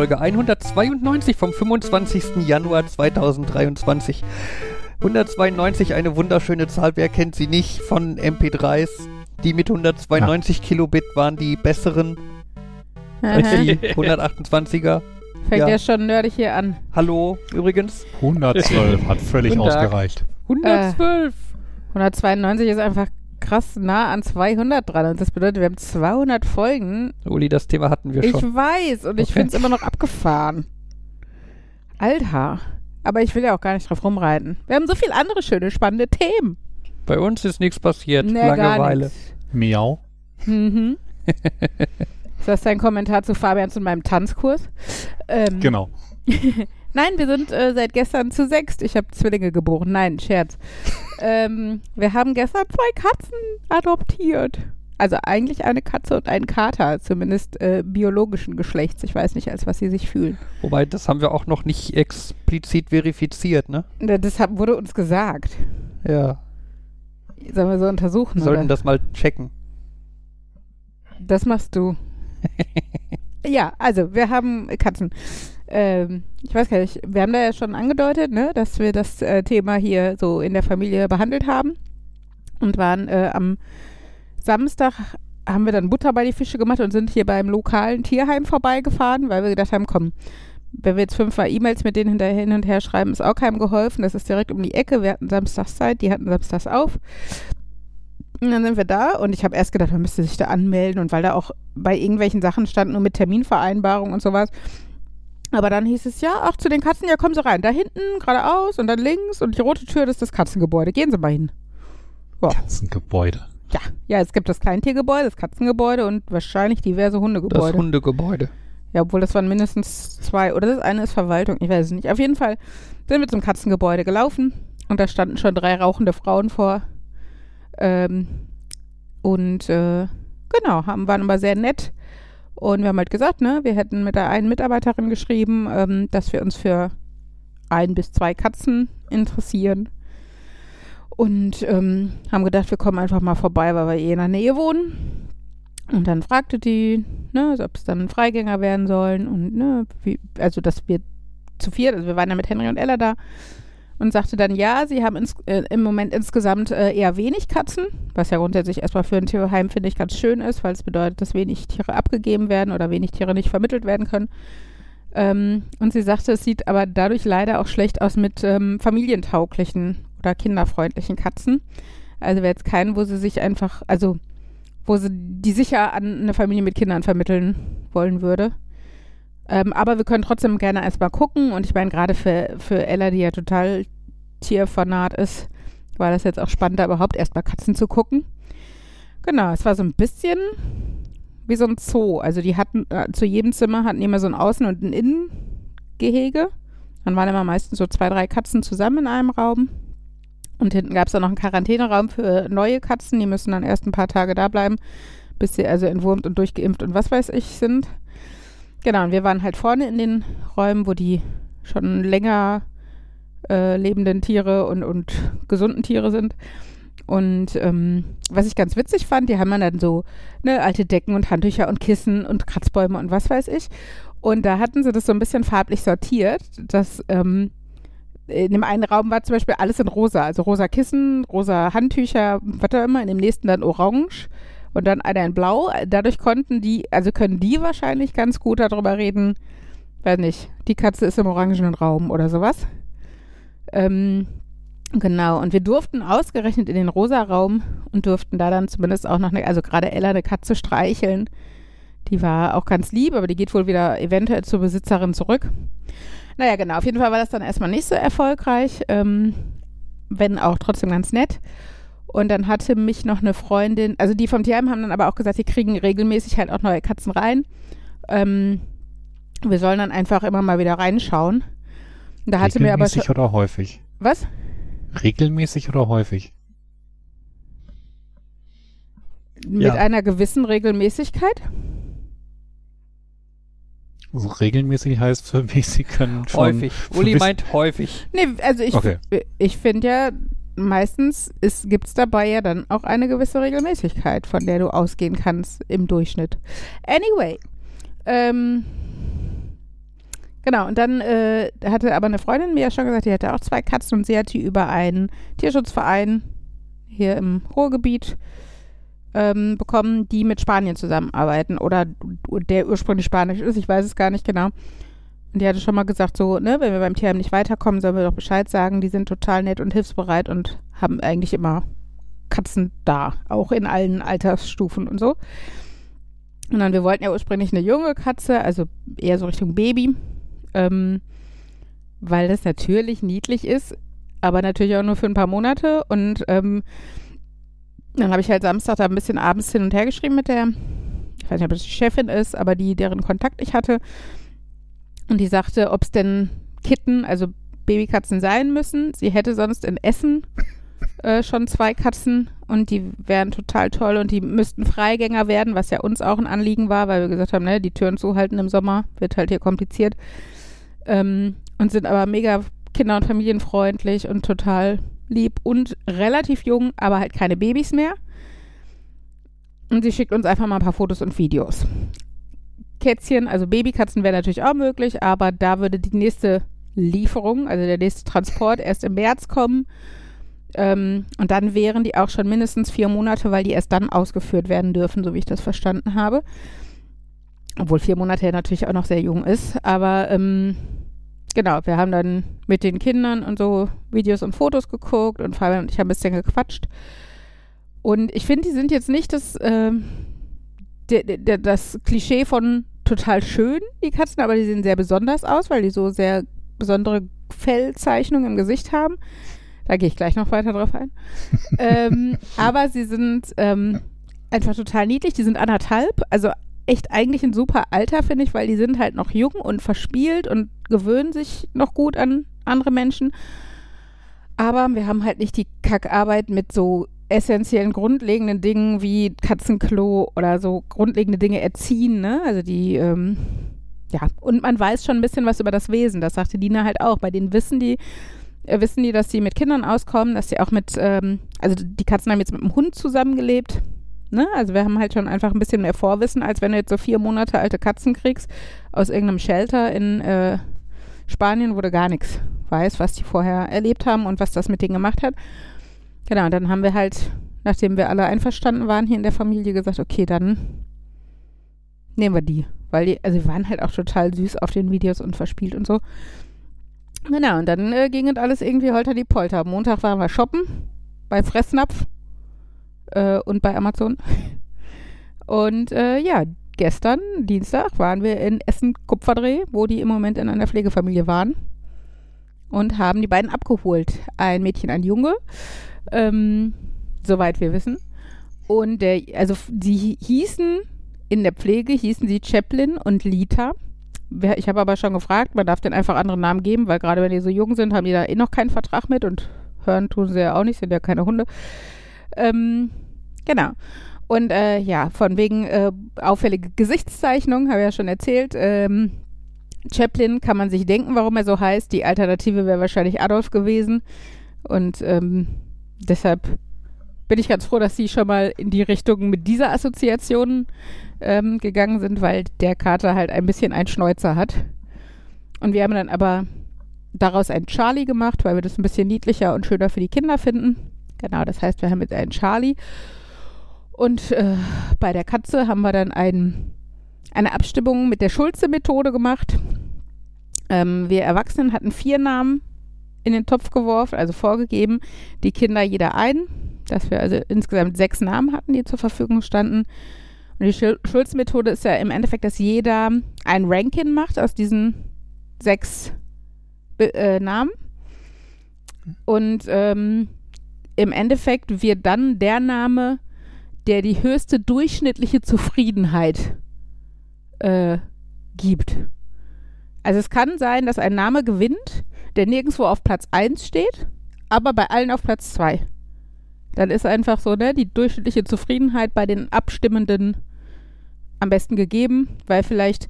Folge 192 vom 25. Januar 2023. 192, eine wunderschöne Zahl, wer kennt sie nicht, von MP3s. Die mit 192 ja. Kilobit waren die besseren als die 128er. Fängt ja. ja schon nerdig hier an. Hallo, übrigens. 112 hat völlig ausgereicht. 112. Äh, 192 ist einfach krass nah an 200 dran. Und das bedeutet, wir haben 200 Folgen. Uli, das Thema hatten wir schon. Ich weiß und okay. ich finde es immer noch abgefahren. Alter. Aber ich will ja auch gar nicht drauf rumreiten. Wir haben so viele andere schöne, spannende Themen. Bei uns ist nichts passiert. Nee, Langeweile. Miau. Mhm. ist das dein Kommentar zu Fabians und meinem Tanzkurs? Ähm, genau. Nein, wir sind äh, seit gestern zu sechst. Ich habe Zwillinge geboren. Nein, Scherz. ähm, wir haben gestern zwei Katzen adoptiert. Also eigentlich eine Katze und ein Kater, zumindest äh, biologischen Geschlechts. Ich weiß nicht, als was sie sich fühlen. Wobei, das haben wir auch noch nicht explizit verifiziert, ne? Das hat, wurde uns gesagt. Ja. Sollen wir so untersuchen? Wir sollten oder? das mal checken. Das machst du. ja, also wir haben Katzen ähm, ich weiß gar nicht, wir haben da ja schon angedeutet, ne, dass wir das äh, Thema hier so in der Familie behandelt haben und waren äh, am Samstag haben wir dann Butter bei die Fische gemacht und sind hier beim lokalen Tierheim vorbeigefahren, weil wir gedacht haben, komm, wenn wir jetzt fünfmal E-Mails mit denen hinterher hin und her schreiben, ist auch keinem geholfen. Das ist direkt um die Ecke. Wir hatten Samstagszeit, die hatten samstags auf. Und dann sind wir da und ich habe erst gedacht, man müsste sich da anmelden und weil da auch bei irgendwelchen Sachen stand, nur mit Terminvereinbarung und sowas, aber dann hieß es, ja, ach, zu den Katzen, ja, kommen Sie rein. Da hinten, geradeaus und dann links und die rote Tür, das ist das Katzengebäude. Gehen Sie mal hin. Ja. Katzengebäude. Ja, ja, es gibt das Kleintiergebäude, das Katzengebäude und wahrscheinlich diverse Hundegebäude. Das Hundegebäude. Ja, obwohl das waren mindestens zwei. Oder das eine ist Verwaltung, ich weiß es nicht. Auf jeden Fall sind wir zum Katzengebäude gelaufen und da standen schon drei rauchende Frauen vor. Ähm, und äh, genau, haben, waren aber sehr nett und wir haben halt gesagt, ne, wir hätten mit der einen Mitarbeiterin geschrieben, ähm, dass wir uns für ein bis zwei Katzen interessieren. Und ähm, haben gedacht, wir kommen einfach mal vorbei, weil wir eh in der Nähe wohnen. Und dann fragte die, ne, ob es dann Freigänger werden sollen und ne, wie, also dass wir zu viert, also wir waren ja mit Henry und Ella da, und sagte dann, ja, sie haben ins, äh, im Moment insgesamt äh, eher wenig Katzen, was ja grundsätzlich erstmal für ein Tierheim, finde ich, ganz schön ist, weil es bedeutet, dass wenig Tiere abgegeben werden oder wenig Tiere nicht vermittelt werden können. Ähm, und sie sagte, es sieht aber dadurch leider auch schlecht aus mit ähm, familientauglichen oder kinderfreundlichen Katzen. Also wäre jetzt keinen, wo sie sich einfach, also wo sie die sicher an eine Familie mit Kindern vermitteln wollen würde. Ähm, aber wir können trotzdem gerne erstmal gucken. Und ich meine, gerade für, für Ella, die ja total Tierfanat ist, war das jetzt auch spannend, da überhaupt erstmal Katzen zu gucken. Genau, es war so ein bisschen wie so ein Zoo. Also die hatten, äh, zu jedem Zimmer hatten immer so ein Außen- und ein Innengehege. Dann waren immer meistens so zwei, drei Katzen zusammen in einem Raum. Und hinten gab es dann noch einen Quarantäneraum für neue Katzen. Die müssen dann erst ein paar Tage da bleiben, bis sie also entwurmt und durchgeimpft und was weiß ich sind. Genau, und wir waren halt vorne in den Räumen, wo die schon länger äh, lebenden Tiere und, und gesunden Tiere sind. Und ähm, was ich ganz witzig fand, die haben dann so ne, alte Decken und Handtücher und Kissen und Kratzbäume und was weiß ich. Und da hatten sie das so ein bisschen farblich sortiert, dass ähm, in dem einen Raum war zum Beispiel alles in rosa, also rosa Kissen, rosa Handtücher, was auch immer, in dem nächsten dann orange und dann einer in Blau. Dadurch konnten die, also können die wahrscheinlich ganz gut darüber reden, weiß nicht, die Katze ist im orangenen Raum oder sowas. Ähm, genau, und wir durften ausgerechnet in den rosa Raum und durften da dann zumindest auch noch, eine, also gerade Ella eine Katze streicheln. Die war auch ganz lieb, aber die geht wohl wieder eventuell zur Besitzerin zurück. Naja, genau, auf jeden Fall war das dann erstmal nicht so erfolgreich, ähm, wenn auch trotzdem ganz nett. Und dann hatte mich noch eine Freundin, also die vom Tierheim haben dann aber auch gesagt, sie kriegen regelmäßig halt auch neue Katzen rein. Ähm, wir sollen dann einfach immer mal wieder reinschauen. Da hatte mir aber schon, oder häufig? Was? Regelmäßig oder häufig? Mit ja. einer gewissen Regelmäßigkeit? Also regelmäßig heißt für mich, sie können schon. Häufig. Uli meint häufig. Nee, also ich, okay. ich finde ja, meistens gibt es dabei ja dann auch eine gewisse Regelmäßigkeit, von der du ausgehen kannst im Durchschnitt. Anyway, Ähm, genau, und dann äh, hatte aber eine Freundin mir ja schon gesagt, die hätte auch zwei Katzen und sie hat die über einen Tierschutzverein hier im Ruhrgebiet ähm, bekommen, die mit Spanien zusammenarbeiten oder der ursprünglich Spanisch ist, ich weiß es gar nicht genau. Die hatte schon mal gesagt, so, ne, wenn wir beim Tierheim nicht weiterkommen, sollen wir doch Bescheid sagen. Die sind total nett und hilfsbereit und haben eigentlich immer Katzen da, auch in allen Altersstufen und so. Und dann, wir wollten ja ursprünglich eine junge Katze, also eher so Richtung Baby, ähm, weil das natürlich niedlich ist, aber natürlich auch nur für ein paar Monate. Und ähm, dann habe ich halt Samstag da ein bisschen abends hin und her geschrieben mit der, ich weiß nicht, ob das die Chefin ist, aber die, deren Kontakt ich hatte. Und die sagte, ob es denn Kitten, also Babykatzen sein müssen. Sie hätte sonst in Essen äh, schon zwei Katzen und die wären total toll und die müssten Freigänger werden, was ja uns auch ein Anliegen war, weil wir gesagt haben, ne, die Türen zuhalten im Sommer, wird halt hier kompliziert. Ähm, und sind aber mega kinder- und familienfreundlich und total lieb und relativ jung, aber halt keine Babys mehr. Und sie schickt uns einfach mal ein paar Fotos und Videos. Kätzchen, also Babykatzen wäre natürlich auch möglich, aber da würde die nächste Lieferung, also der nächste Transport erst im März kommen. Ähm, und dann wären die auch schon mindestens vier Monate, weil die erst dann ausgeführt werden dürfen, so wie ich das verstanden habe. Obwohl vier Monate ja natürlich auch noch sehr jung ist. Aber ähm, genau, wir haben dann mit den Kindern und so Videos und Fotos geguckt und Fabian und ich haben ein bisschen gequatscht. Und ich finde, die sind jetzt nicht das, äh, das Klischee von total schön, die Katzen, aber die sehen sehr besonders aus, weil die so sehr besondere Fellzeichnungen im Gesicht haben. Da gehe ich gleich noch weiter drauf ein. ähm, aber sie sind ähm, einfach total niedlich. Die sind anderthalb, also echt eigentlich ein super Alter, finde ich, weil die sind halt noch jung und verspielt und gewöhnen sich noch gut an andere Menschen. Aber wir haben halt nicht die Kackarbeit mit so essentiellen, grundlegenden Dingen wie Katzenklo oder so grundlegende Dinge erziehen, ne? Also die, ähm, ja, und man weiß schon ein bisschen was über das Wesen. Das sagte Dina halt auch. Bei denen wissen die, äh, wissen die, dass sie mit Kindern auskommen, dass sie auch mit, ähm, also die Katzen haben jetzt mit einem Hund zusammengelebt. Ne? Also wir haben halt schon einfach ein bisschen mehr Vorwissen, als wenn du jetzt so vier Monate alte Katzen kriegst aus irgendeinem Shelter in äh, Spanien, wo du gar nichts weißt, was die vorher erlebt haben und was das mit denen gemacht hat. Genau, und dann haben wir halt, nachdem wir alle einverstanden waren hier in der Familie, gesagt, okay, dann nehmen wir die. Weil die, also die waren halt auch total süß auf den Videos und verspielt und so. Genau, und dann äh, ging es alles irgendwie holter die Polter. Montag waren wir shoppen bei Fressnapf äh, und bei Amazon. Und äh, ja, gestern, Dienstag, waren wir in Essen-Kupferdreh, wo die im Moment in einer Pflegefamilie waren. Und haben die beiden abgeholt. Ein Mädchen, ein Junge. Ähm, soweit wir wissen. Und der, also sie hießen, in der Pflege hießen sie Chaplin und Lita. Ich habe aber schon gefragt, man darf den einfach anderen Namen geben, weil gerade wenn die so jung sind, haben die da eh noch keinen Vertrag mit und hören tun sie ja auch nicht, sind ja keine Hunde. Ähm, genau. Und äh, ja, von wegen äh, auffällige Gesichtszeichnung, habe ich ja schon erzählt. Ähm, Chaplin kann man sich denken, warum er so heißt. Die Alternative wäre wahrscheinlich Adolf gewesen. Und ähm, deshalb bin ich ganz froh, dass Sie schon mal in die Richtung mit dieser Assoziation ähm, gegangen sind, weil der Kater halt ein bisschen einen Schnäuzer hat. Und wir haben dann aber daraus einen Charlie gemacht, weil wir das ein bisschen niedlicher und schöner für die Kinder finden. Genau, das heißt, wir haben jetzt einen Charlie. Und äh, bei der Katze haben wir dann ein, eine Abstimmung mit der Schulze-Methode gemacht. Ähm, wir Erwachsenen hatten vier Namen in den Topf geworfen, also vorgegeben, die Kinder jeder einen, dass wir also insgesamt sechs Namen hatten, die zur Verfügung standen. Und die Schulz-Methode ist ja im Endeffekt, dass jeder ein Ranking macht aus diesen sechs äh, Namen. Und ähm, im Endeffekt wird dann der Name, der die höchste durchschnittliche Zufriedenheit äh, gibt. Also es kann sein, dass ein Name gewinnt, der nirgendwo auf Platz 1 steht, aber bei allen auf Platz 2. Dann ist einfach so, ne, die durchschnittliche Zufriedenheit bei den Abstimmenden am besten gegeben, weil vielleicht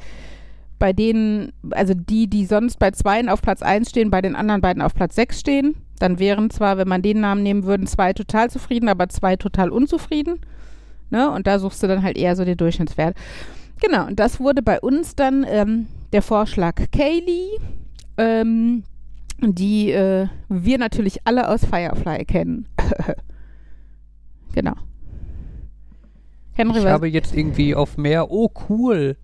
bei denen, also die, die sonst bei zweien auf Platz 1 stehen, bei den anderen beiden auf Platz 6 stehen. Dann wären zwar, wenn man den Namen nehmen würde, zwei total zufrieden, aber zwei total unzufrieden. Ne? Und da suchst du dann halt eher so den Durchschnittswert. Genau, und das wurde bei uns dann ähm, der Vorschlag Kaylee, ähm, die äh, wir natürlich alle aus Firefly kennen. genau. Henry, Ich was, habe jetzt irgendwie auf mehr, oh cool,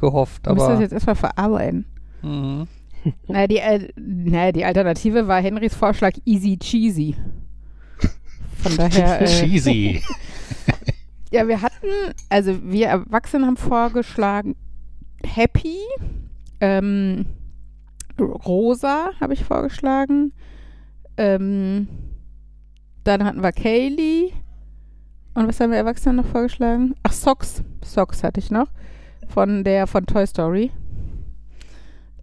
gehofft, du musst das aber. jetzt erstmal verarbeiten. Mhm. Naja, die, äh, naja, die Alternative war Henrys Vorschlag Easy Cheesy. Von daher. Äh, Cheesy. ja, wir hatten, also wir Erwachsenen haben vorgeschlagen Happy, ähm, Rosa habe ich vorgeschlagen, ähm, dann hatten wir Kaylee und was haben wir Erwachsenen noch vorgeschlagen? Ach, Socks. Socks hatte ich noch. Von der von Toy Story.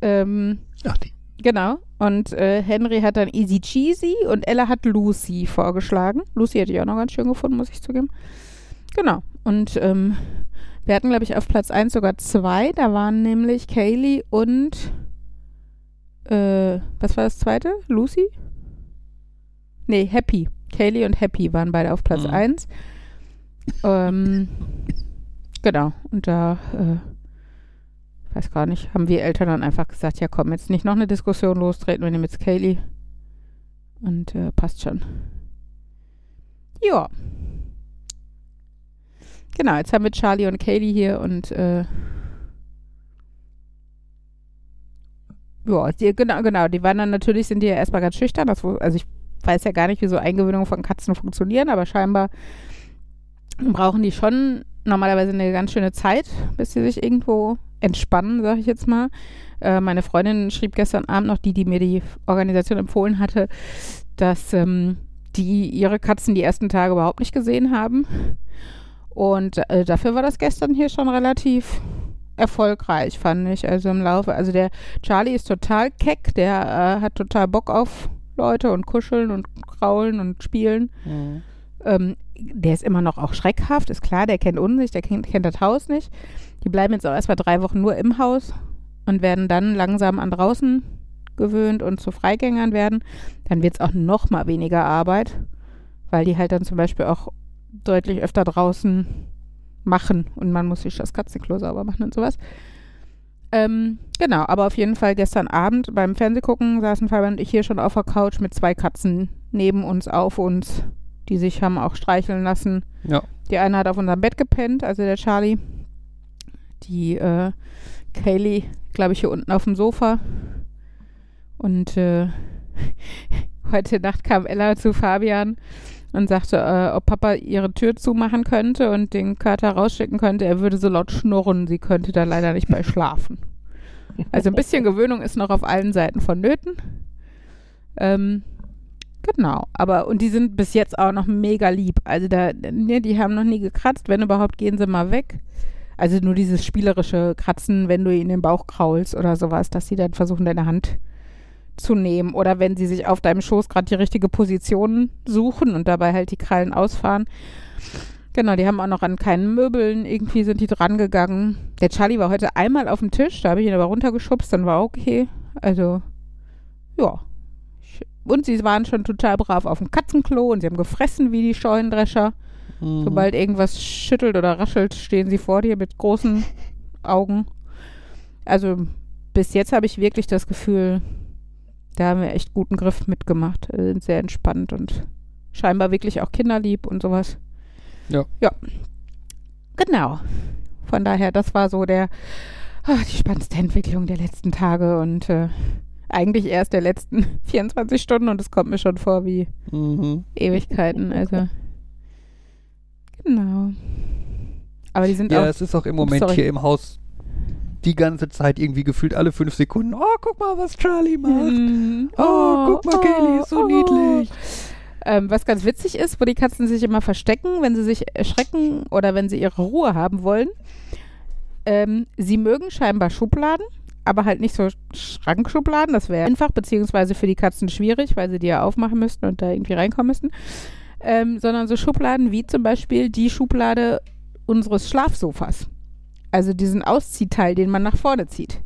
Ähm, Ach, die. Genau. Und äh, Henry hat dann Easy Cheesy und Ella hat Lucy vorgeschlagen. Lucy hätte ich auch noch ganz schön gefunden, muss ich zugeben. Genau. Und ähm, wir hatten, glaube ich, auf Platz 1 sogar zwei. Da waren nämlich Kaylee und äh, was war das zweite? Lucy? Nee, Happy. Kaylee und Happy waren beide auf Platz Mhm. 1. Ähm, genau. Und da äh, weiß gar nicht, haben wir Eltern dann einfach gesagt, ja komm, jetzt nicht noch eine Diskussion lostreten, wir nehmen jetzt Kaylee. Und äh, passt schon. Ja. Genau, jetzt haben wir Charlie und Kaylee hier und äh, ja, die, genau, genau, die waren dann natürlich, sind die ja erstmal ganz schüchtern. Das, also ich weiß ja gar nicht, wie so Eingewöhnungen von Katzen funktionieren, aber scheinbar brauchen die schon normalerweise eine ganz schöne Zeit, bis sie sich irgendwo entspannen, sag ich jetzt mal. Äh, meine Freundin schrieb gestern Abend noch, die, die mir die Organisation empfohlen hatte, dass ähm, die ihre Katzen die ersten Tage überhaupt nicht gesehen haben. Und äh, dafür war das gestern hier schon relativ erfolgreich, fand ich. Also im Laufe, also der Charlie ist total keck, der äh, hat total Bock auf Leute und kuscheln und kraulen und spielen. Mhm. Ähm, der ist immer noch auch schreckhaft, ist klar, der kennt uns nicht, der kennt, kennt das Haus nicht. Die bleiben jetzt auch erstmal drei Wochen nur im Haus und werden dann langsam an draußen gewöhnt und zu Freigängern werden. Dann wird es auch noch mal weniger Arbeit, weil die halt dann zum Beispiel auch deutlich öfter draußen machen und man muss sich das Katzenklo sauber machen und sowas. Ähm, genau, aber auf jeden Fall gestern Abend beim Fernsehgucken saßen Fabian und ich hier schon auf der Couch mit zwei Katzen neben uns, auf uns, die sich haben auch streicheln lassen. Ja. Die eine hat auf unserem Bett gepennt, also der Charlie. Die äh, Kaylee, glaube ich, hier unten auf dem Sofa. Und äh, heute Nacht kam Ella zu Fabian und sagte, äh, ob Papa ihre Tür zumachen könnte und den Kater rausschicken könnte. Er würde so laut schnurren, sie könnte da leider nicht bei schlafen. Also ein bisschen Gewöhnung ist noch auf allen Seiten vonnöten. Ähm, genau, aber und die sind bis jetzt auch noch mega lieb. Also da, ne, die haben noch nie gekratzt. Wenn überhaupt, gehen sie mal weg. Also nur dieses spielerische Kratzen, wenn du ihnen den Bauch kraulst oder sowas, dass sie dann versuchen, deine Hand zu nehmen. Oder wenn sie sich auf deinem Schoß gerade die richtige Position suchen und dabei halt die Krallen ausfahren. Genau, die haben auch noch an keinen Möbeln, irgendwie sind die dran gegangen. Der Charlie war heute einmal auf dem Tisch, da habe ich ihn aber runtergeschubst, dann war okay. Also, ja. Und sie waren schon total brav auf dem Katzenklo und sie haben gefressen wie die Scheunendrescher. Mhm. Sobald irgendwas schüttelt oder raschelt, stehen sie vor dir mit großen Augen. Also bis jetzt habe ich wirklich das Gefühl, da haben wir echt guten Griff mitgemacht. Äh, Sind sehr entspannt und scheinbar wirklich auch kinderlieb und sowas. Ja. Ja. Genau. Von daher, das war so der ah, die spannendste Entwicklung der letzten Tage und äh, eigentlich erst der letzten 24 Stunden und es kommt mir schon vor wie Mhm. Ewigkeiten. Also genau. Aber die sind Ja, auch es ist auch im Moment sorry. hier im Haus die ganze Zeit irgendwie gefühlt alle fünf Sekunden. Oh, guck mal, was Charlie macht. Mm, Oh, guck mal, Kaylee ist so niedlich. Ähm, was ganz witzig ist, wo die Katzen sich immer verstecken, wenn sie sich erschrecken oder wenn sie ihre Ruhe haben wollen. Ähm, sie mögen scheinbar Schubladen, aber halt nicht so Schrankschubladen. Das wäre einfach, beziehungsweise für die Katzen schwierig, weil sie die ja aufmachen müssten und da irgendwie reinkommen müssten. Ähm, sondern so Schubladen wie zum Beispiel die Schublade unseres Schlafsofas. Also diesen Ausziehteil, den man nach vorne zieht.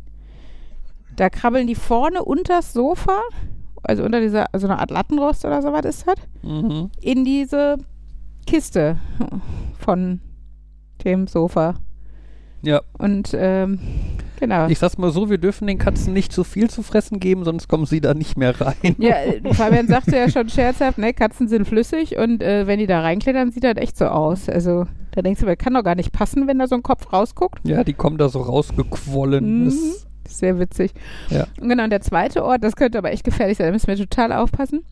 Da krabbeln die vorne unters Sofa, also unter dieser, also eine Art Lattenrost oder so was ist das, Mhm. in diese Kiste von dem Sofa. Ja. Und ähm, genau. Ich sag's mal so, wir dürfen den Katzen nicht zu viel zu fressen geben, sonst kommen sie da nicht mehr rein. Ja, äh, Fabian sagte ja schon scherzhaft, ne, Katzen sind flüssig und äh, wenn die da reinklettern, sieht das echt so aus. Also da denkst du, das kann doch gar nicht passen, wenn da so ein Kopf rausguckt. Ja, die kommen da so rausgequollen. Mhm. Das, Sehr witzig. Ja. Und genau, und der zweite Ort, das könnte aber echt gefährlich sein, da müssen wir total aufpassen,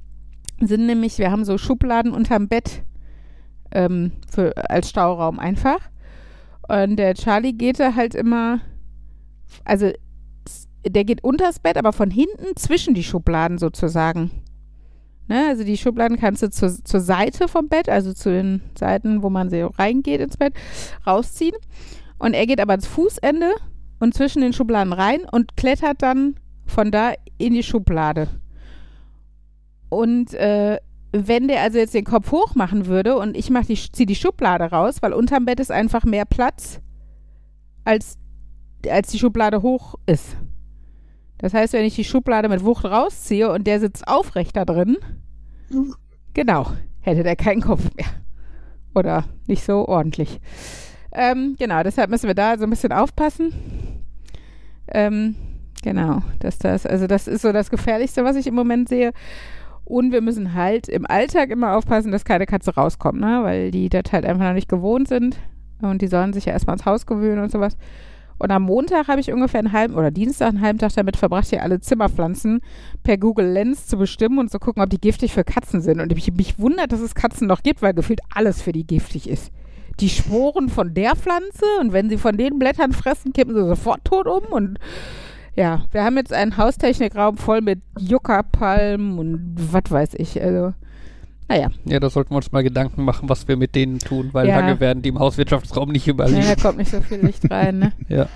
sind nämlich, wir haben so Schubladen unterm Bett ähm, für, als Stauraum einfach. Und der Charlie geht da halt immer, also der geht unters Bett, aber von hinten zwischen die Schubladen sozusagen. Ne, also die Schubladen kannst du zur, zur Seite vom Bett, also zu den Seiten, wo man so reingeht ins Bett, rausziehen. Und er geht aber ans Fußende und zwischen den Schubladen rein und klettert dann von da in die Schublade. Und äh, wenn der also jetzt den Kopf hoch machen würde und ich die, ziehe die Schublade raus, weil unterm Bett ist einfach mehr Platz, als, als die Schublade hoch ist. Das heißt, wenn ich die Schublade mit Wucht rausziehe und der sitzt aufrecht da drin, genau, hätte der keinen Kopf mehr. Oder nicht so ordentlich. Ähm, genau, deshalb müssen wir da so ein bisschen aufpassen. Ähm, genau, dass das, also das ist so das Gefährlichste, was ich im Moment sehe. Und wir müssen halt im Alltag immer aufpassen, dass keine Katze rauskommt, ne? weil die das halt einfach noch nicht gewohnt sind. Und die sollen sich ja erstmal ans Haus gewöhnen und sowas. Und am Montag habe ich ungefähr einen halben, oder Dienstag einen halben Tag damit verbracht, hier alle Zimmerpflanzen per Google Lens zu bestimmen und zu gucken, ob die giftig für Katzen sind. Und mich, mich wundert, dass es Katzen noch gibt, weil gefühlt alles für die giftig ist. Die Sporen von der Pflanze und wenn sie von den Blättern fressen, kippen sie sofort tot um. Und ja, wir haben jetzt einen Haustechnikraum voll mit Juckerpalmen und was weiß ich. Also, naja, ja, da sollten wir uns mal Gedanken machen, was wir mit denen tun, weil Ja. lange werden die im Hauswirtschaftsraum nicht überleben. da kommt nicht so viel Licht rein. Ne? Ja.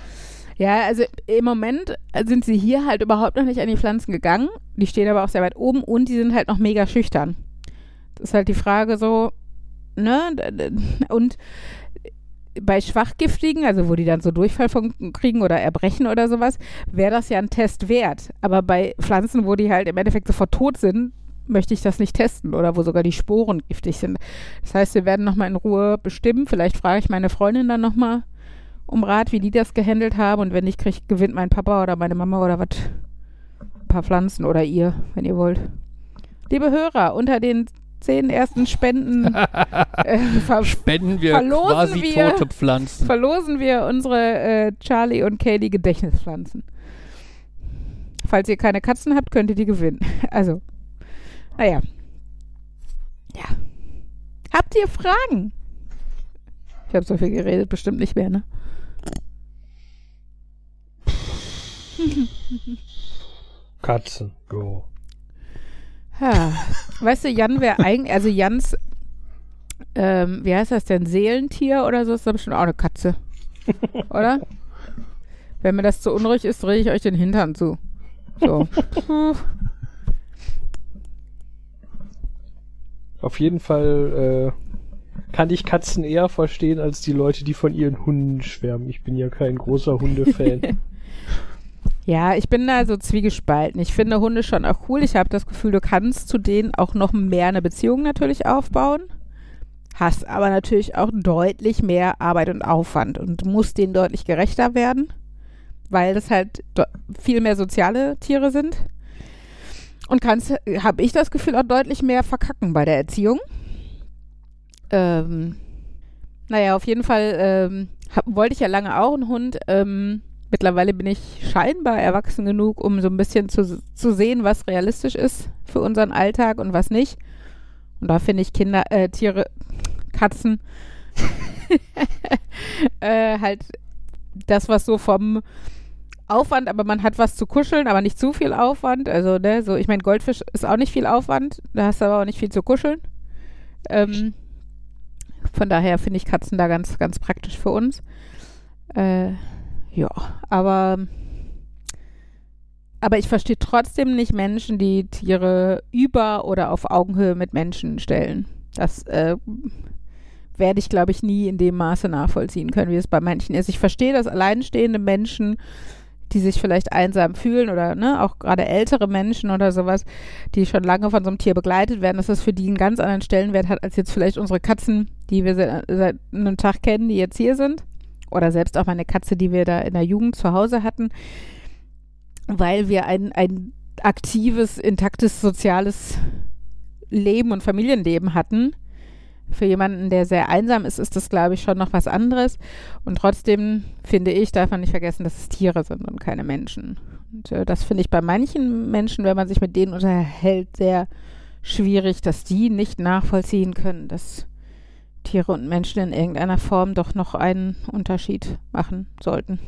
Ja, also im Moment sind sie hier halt überhaupt noch nicht an die Pflanzen gegangen. Die stehen aber auch sehr weit oben und die sind halt noch mega schüchtern. Das ist halt die Frage so, ne? Und bei Schwachgiftigen, also wo die dann so Durchfall von kriegen oder Erbrechen oder sowas, wäre das ja ein Test wert. Aber bei Pflanzen, wo die halt im Endeffekt sofort tot sind, möchte ich das nicht testen oder wo sogar die Sporen giftig sind. Das heißt, wir werden nochmal in Ruhe bestimmen. Vielleicht frage ich meine Freundin dann nochmal um Rat, wie die das gehandelt haben. Und wenn nicht, kriegt, gewinnt mein Papa oder meine Mama oder was. Ein paar Pflanzen oder ihr, wenn ihr wollt. Liebe Hörer, unter den zehn ersten Spenden äh, ver Spenden wir Verlosen quasi wir- tote Pflanzen. verlosen wir unsere äh, Charlie und Kaylee Gedächtnispflanzen. Falls ihr keine Katzen habt, könnt ihr die gewinnen. Also, naja. Ja. Habt ihr Fragen? Ich habe so viel geredet, bestimmt nicht mehr, ne? Katzen, go. Ha. Weißt du, Jan wäre eigentlich, also Jans, ähm, wie heißt das denn, Seelentier oder so, ist doch bestimmt auch eine Katze. oder? Wenn mir das zu unruhig ist, drehe ich euch den Hintern zu. So. Puh. Auf jeden Fall äh, kann ich Katzen eher verstehen als die Leute, die von ihren Hunden schwärmen. Ich bin ja kein großer Hundefan. Ja, ich bin da so zwiegespalten. Ich finde Hunde schon auch cool. Ich habe das Gefühl, du kannst zu denen auch noch mehr eine Beziehung natürlich aufbauen. Hast aber natürlich auch deutlich mehr Arbeit und Aufwand und musst denen deutlich gerechter werden, weil das halt viel mehr soziale Tiere sind. Und kannst, habe ich das Gefühl, auch deutlich mehr verkacken bei der Erziehung. Ähm, naja, auf jeden Fall ähm, hab, wollte ich ja lange auch einen Hund. Ähm, mittlerweile bin ich scheinbar erwachsen genug, um so ein bisschen zu, zu sehen, was realistisch ist für unseren Alltag und was nicht. Und da finde ich Kinder, äh, Tiere, Katzen äh, halt das, was so vom Aufwand, aber man hat was zu kuscheln, aber nicht zu viel Aufwand. Also, ne, so, ich meine, Goldfisch ist auch nicht viel Aufwand, da hast du aber auch nicht viel zu kuscheln. Ähm, von daher finde ich Katzen da ganz, ganz praktisch für uns. Äh, ja, aber, aber ich verstehe trotzdem nicht Menschen, die Tiere über oder auf Augenhöhe mit Menschen stellen. Das äh, werde ich, glaube ich, nie in dem Maße nachvollziehen können, wie es bei manchen ist. Ich verstehe, dass alleinstehende Menschen, die sich vielleicht einsam fühlen oder ne, auch gerade ältere Menschen oder sowas, die schon lange von so einem Tier begleitet werden, dass das für die einen ganz anderen Stellenwert hat als jetzt vielleicht unsere Katzen, die wir seit, seit einem Tag kennen, die jetzt hier sind oder selbst auch meine Katze, die wir da in der Jugend zu Hause hatten, weil wir ein, ein aktives, intaktes soziales Leben und Familienleben hatten. Für jemanden, der sehr einsam ist, ist das, glaube ich, schon noch was anderes. Und trotzdem, finde ich, darf man nicht vergessen, dass es Tiere sind und keine Menschen. Und äh, das finde ich bei manchen Menschen, wenn man sich mit denen unterhält, sehr schwierig, dass die nicht nachvollziehen können, dass Tiere und Menschen in irgendeiner Form doch noch einen Unterschied machen sollten.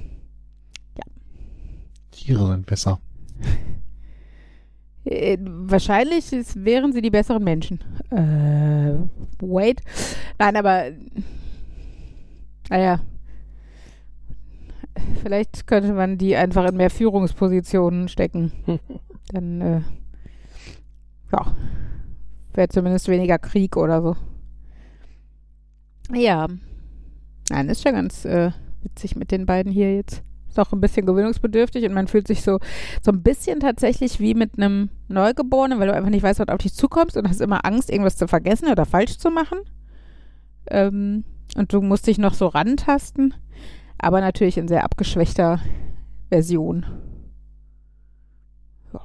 Tiere sind besser. Äh, wahrscheinlich ist, wären sie die besseren Menschen. Äh, wait. Nein, aber. Naja. Vielleicht könnte man die einfach in mehr Führungspositionen stecken. Dann, äh, ja. Wäre zumindest weniger Krieg oder so. Ja. Nein, ist schon ganz äh, witzig mit den beiden hier jetzt. Ist auch ein bisschen gewöhnungsbedürftig und man fühlt sich so, so ein bisschen tatsächlich wie mit einem Neugeborenen, weil du einfach nicht weißt, was auf dich zukommst und hast immer Angst, irgendwas zu vergessen oder falsch zu machen. Ähm, und du musst dich noch so rantasten, aber natürlich in sehr abgeschwächter Version. Ja.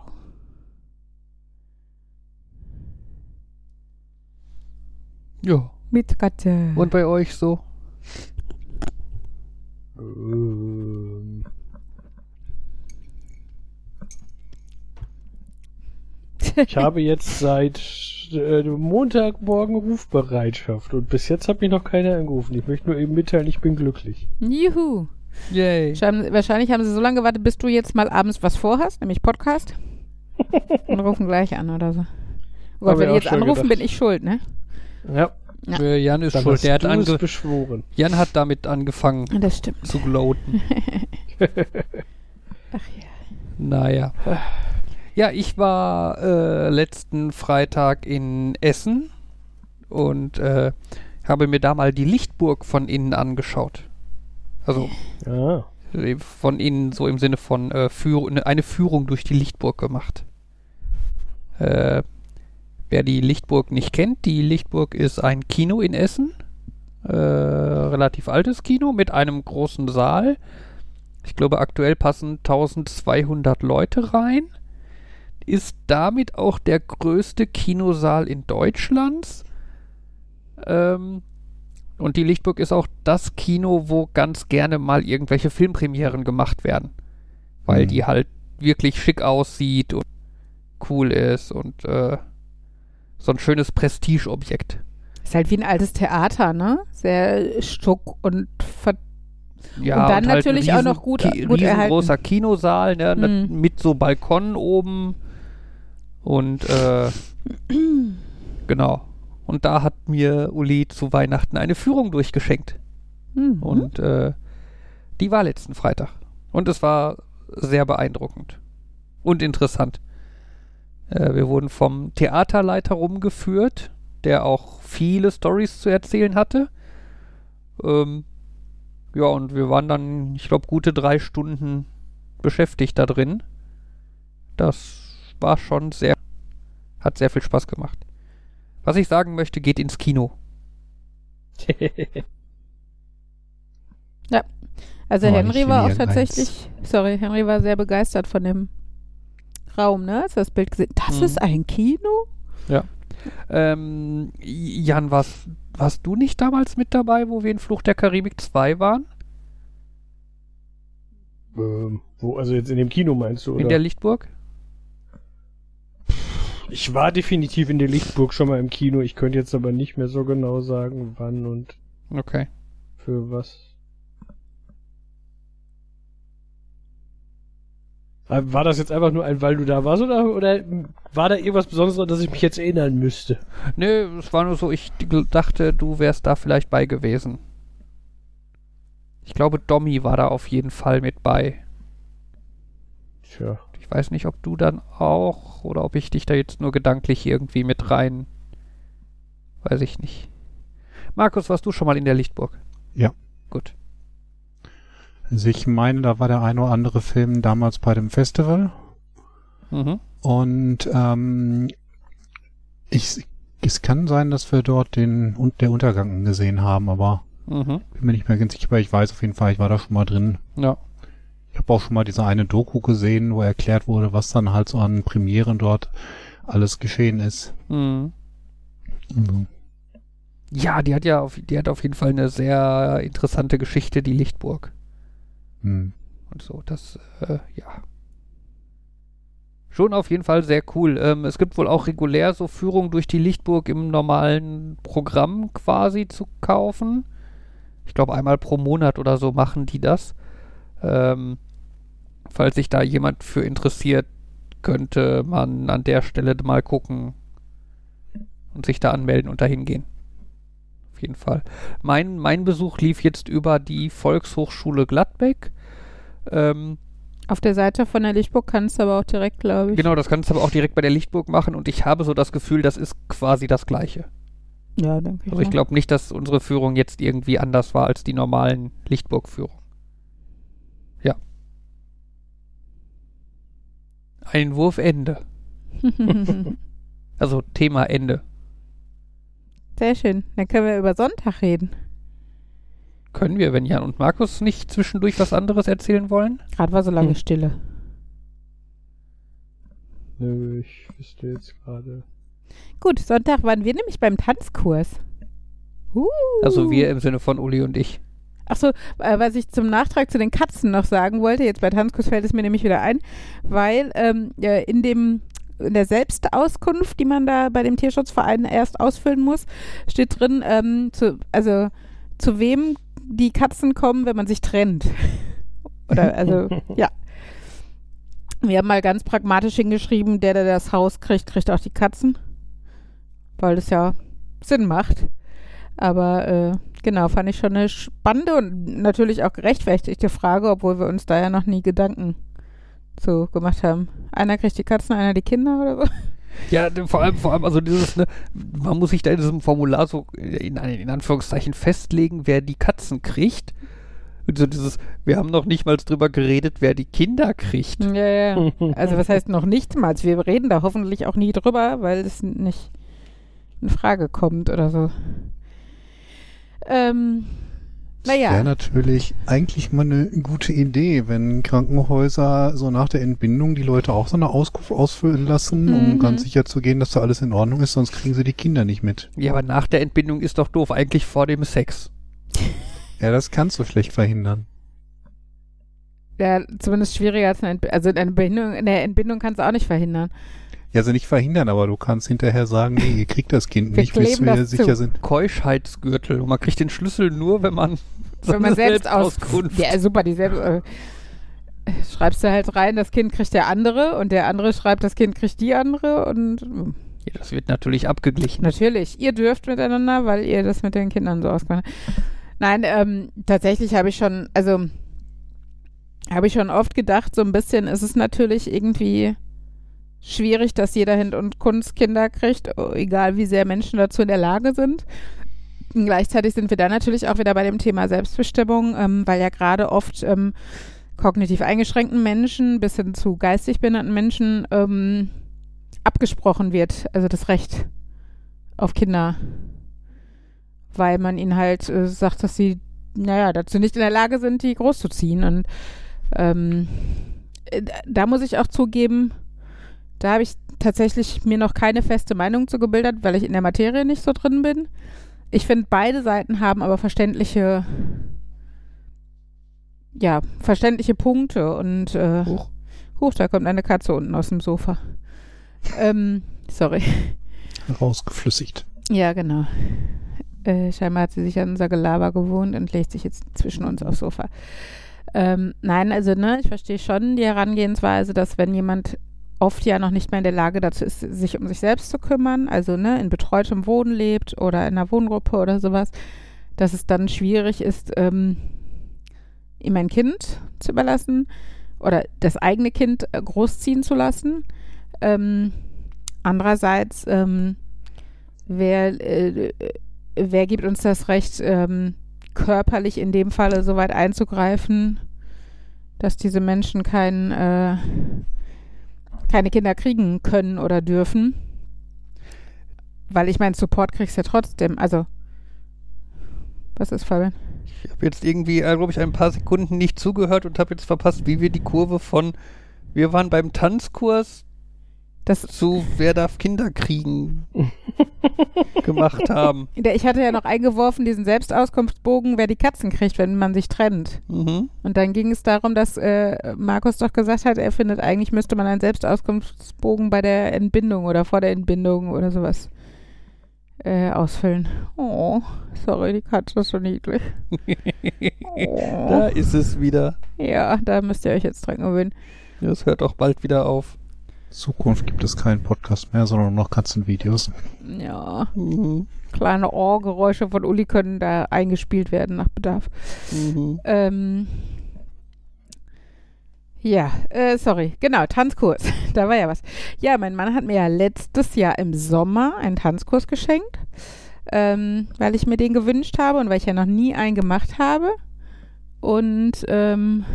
Ja. Mit Katze. Und bei euch so? Ich habe jetzt seit äh, Montagmorgen Rufbereitschaft und bis jetzt hat mich noch keiner angerufen. Ich möchte nur eben mitteilen, ich bin glücklich. Juhu. Yay. Schreiben- Wahrscheinlich haben sie so lange gewartet, bis du jetzt mal abends was vorhast, nämlich Podcast. und rufen gleich an oder so. Oh Gott, Hab wenn die jetzt anrufen, gedacht. bin ich schuld, ne? Ja, Ja. Äh, Jan ist dann schuld. Der hat, ange beschworen. Jan hat damit angefangen Das stimmt. zu gloaten. Ach ja. Naja. Ja, ich war äh, letzten Freitag in Essen und äh, habe mir da mal die Lichtburg von innen angeschaut. Also Ja. äh, von innen so im Sinne von äh, Führ eine Führung durch die Lichtburg gemacht. Äh, wer die Lichtburg nicht kennt, die Lichtburg ist ein Kino in Essen. Äh, relativ altes Kino mit einem großen Saal. Ich glaube, aktuell passen 1200 Leute rein. Ist damit auch der größte Kinosaal in Deutschlands. Ähm, und die Lichtburg ist auch das Kino, wo ganz gerne mal irgendwelche Filmpremieren gemacht werden. Weil Hm. die halt wirklich schick aussieht und cool ist und äh, so ein schönes Prestigeobjekt. Ist halt wie ein altes Theater, ne? Sehr stuck und ver Ja, Und dann halt ein natürlich auch noch gut- gut riesengroßer Kinosaal, ne, ne, Mhm. mit so Balkonen oben. Und äh, genau. Und da hat mir Uli zu Weihnachten eine Führung durchgeschenkt. Mhm. Und äh, die war letzten Freitag. Und es war sehr beeindruckend und interessant. Äh, wir wurden vom Theaterleiter rumgeführt, der auch viele Stories zu erzählen hatte. Ähm, ja, und wir waren dann, ich glaube, gute drei Stunden beschäftigt da drin. Das war schon sehr, hat sehr viel Spaß gemacht. Was ich sagen möchte, geht ins Kino. Also Oh, Henry war auch tatsächlich, sorry, Henry war sehr begeistert von dem Raum, ne? Als er das Bild gesehen Das Mhm. ist ein Kino? Ähm, Jan, warst, warst du nicht damals mit dabei, wo wir in Fluch der Karibik 2 waren? ähm, wo, also jetzt in dem Kino meinst du, oder? In der Lichtburg? Ich war definitiv in der Lichtburg schon mal im Kino. Ich könnte jetzt aber nicht mehr so genau sagen, wann und Okay. für was. War das jetzt einfach nur ein, weil du da warst, oder, oder war da irgendwas Besonderes, an das ich mich jetzt erinnern müsste? Nö, es war nur so, ich dachte, du wärst da vielleicht bei gewesen. Ich glaube, Dommy war da auf jeden Fall mit bei. Tja. Ich weiß nicht, ob du dann auch oder ob ich dich da jetzt nur gedanklich irgendwie mit rein. Weiß ich nicht. Markus, warst du schon mal in der Lichtburg? Ja. Gut. Also ich meine, da war der ein oder andere Film damals bei dem Festival. Mhm. Und ähm, ich, es kann sein, dass wir dort den und der Untergang gesehen haben, aber Mhm. Bin mir nicht mehr ganz sicher, aber ich weiß auf jeden Fall, ich war da schon mal drin. Ja. Ich habe auch schon mal diese eine Doku gesehen, wo erklärt wurde, was dann halt so an Premieren dort alles geschehen ist. Mhm. Also, Ja, die hat ja auf, die hat auf jeden Fall eine sehr interessante Geschichte, die Lichtburg. hm. Und so, das, äh, ja. Schon auf jeden Fall sehr cool. Ähm, es gibt wohl auch regulär so Führungen durch die Lichtburg im normalen Programm quasi zu kaufen. Ich glaube, einmal pro Monat oder so machen die das. Ähm, falls sich da jemand für interessiert, könnte man an der Stelle mal gucken und sich da anmelden und dahin gehen. Auf jeden Fall. Mein, mein Besuch lief jetzt über die Volkshochschule Gladbeck. Ähm, Auf der Seite von der Lichtburg kannst du aber auch direkt, glaube ich. genau, das kannst du aber auch direkt bei der Lichtburg machen und ich habe so das Gefühl, das ist quasi das Gleiche. Ja, denke ich. Also ich glaube nicht, dass unsere Führung jetzt irgendwie anders war als die normalen Lichtburg-Führungen. Ja. Einwurf Ende. Also Thema Ende. Sehr schön. Dann können wir über Sonntag reden. Können wir, wenn Jan und Markus nicht zwischendurch was anderes erzählen wollen? Gerade war so lange Hm. Stille. Nö, ich wüsste jetzt gerade. Gut, Sonntag waren wir nämlich beim Tanzkurs. Uh. Also wir im Sinne von Uli und ich. Achso, äh, was ich zum Nachtrag zu den Katzen noch sagen wollte, jetzt bei Tanzkurs fällt es mir nämlich wieder ein, weil ähm, äh, in dem in der Selbstauskunft, die man da bei dem Tierschutzverein erst ausfüllen muss, steht drin, ähm, zu, also zu wem die Katzen kommen, wenn man sich trennt. Oder also, ja. Wir haben mal ganz pragmatisch hingeschrieben, der, der das Haus kriegt, kriegt auch die Katzen. Weil das ja Sinn macht. Aber äh, genau, fand ich schon eine spannende und natürlich auch gerechtfertigte Frage, obwohl wir uns da ja noch nie Gedanken so gemacht haben. Einer kriegt die Katzen, einer die Kinder oder so. Ja, vor allem, vor allem, also dieses, ne, man muss sich da in diesem Formular so in, in Anführungszeichen festlegen, wer die Katzen kriegt. Und so dieses, wir haben noch nicht mal drüber geredet, wer die Kinder kriegt. Ja, ja. Also was heißt noch nicht mal? Wir reden da hoffentlich auch nie drüber, weil es nicht in Frage kommt oder so. Ähm, Wäre naja, natürlich eigentlich mal eine gute Idee, wenn Krankenhäuser so nach der Entbindung die Leute auch so eine Auskunft ausfüllen lassen, um Mhm. ganz sicher zu gehen, dass da alles in Ordnung ist, sonst kriegen sie die Kinder nicht mit. Ja, aber nach der Entbindung ist doch doof, eigentlich vor dem Sex. Ja, das kannst du schlecht verhindern. ja, zumindest schwieriger als eine Entbindung. Also eine Behinderung, eine Entbindung kannst du auch nicht verhindern. Ja, also nicht verhindern, aber du kannst hinterher sagen, nee, ihr kriegt das Kind Wir nicht, bis wir das sicher zu. sind. Keuschheitsgürtel. Und man kriegt den Schlüssel nur, wenn man Wenn man selbst aus... Selbstauskunft. Ja, super, die selbst... Äh, schreibst du halt rein, das Kind kriegt der andere und der andere schreibt, das Kind kriegt die andere und äh, Ja, das wird natürlich abgeglichen. Natürlich, ihr dürft miteinander, weil ihr das mit den Kindern so ausgemacht habt. Nein, ähm, tatsächlich habe ich schon, also habe ich schon oft gedacht, so ein bisschen ist es natürlich irgendwie schwierig, dass jeder Hin- und Kunstkinder kriegt, egal wie sehr Menschen dazu in der Lage sind. Gleichzeitig sind wir da natürlich auch wieder bei dem Thema Selbstbestimmung, ähm, weil ja gerade oft ähm, kognitiv eingeschränkten Menschen bis hin zu geistig behinderten Menschen ähm, abgesprochen wird, also das Recht auf Kinder, weil man ihnen halt äh, sagt, dass sie, naja, dazu nicht in der Lage sind, die großzuziehen. Und ähm, äh, da muss ich auch zugeben, da habe ich tatsächlich mir noch keine feste Meinung zu gebildet, weil ich in der Materie nicht so drin bin. Ich finde, beide Seiten haben aber verständliche, ja, verständliche Punkte und äh, Huch. Huch, da kommt eine Katze unten aus dem Sofa. ähm, sorry. Rausgeflüssigt. Ja, genau. Äh, scheinbar hat sie sich an unser Gelaber gewohnt und legt sich jetzt zwischen uns aufs Sofa. Ähm, nein, also ne, ich verstehe schon die Herangehensweise, dass wenn jemand oft ja noch nicht mehr in der Lage dazu ist, sich um sich selbst zu kümmern, also ne, in betreutem Wohnen lebt oder in einer Wohngruppe oder sowas, dass es dann schwierig ist, ähm, ihm ein Kind zu überlassen oder das eigene Kind äh, großziehen zu lassen. Ähm, andererseits, ähm, wer, äh, wer gibt uns das Recht, ähm, körperlich in dem Falle so weit einzugreifen, dass diese Menschen kein, äh, keine Kinder kriegen können oder dürfen? Weil ich meine, Support kriegst ja trotzdem. Also Was ist, Fabian? Ich habe jetzt irgendwie, äh, glaube ich, ein paar Sekunden nicht zugehört und habe jetzt verpasst, wie wir die Kurve von wir waren beim Tanzkurs Das, zu Wer darf Kinder kriegen gemacht haben. ich hatte ja noch eingeworfen, diesen Selbstauskunftsbogen, wer die Katzen kriegt, wenn man sich trennt. Mhm. Und dann ging es darum, dass äh, Markus doch gesagt hat, er findet, eigentlich müsste man einen Selbstauskunftsbogen bei der Entbindung oder vor der Entbindung oder sowas äh, ausfüllen. Oh, sorry, die Katze ist so niedlich. Oh. Da ist es wieder. Ja, da müsst ihr euch jetzt dran gewöhnen. Das hört auch bald wieder auf. Zukunft gibt es keinen Podcast mehr, sondern nur noch Katzenvideos. Ja, Mhm. kleine Ohrgeräusche von Uli können da eingespielt werden nach Bedarf. Mhm. Ähm, ja, äh, sorry, genau, Tanzkurs. da war ja was. Ja, mein Mann hat mir ja letztes Jahr im Sommer einen Tanzkurs geschenkt, ähm, weil ich mir den gewünscht habe und weil ich ja noch nie einen gemacht habe. Und ähm,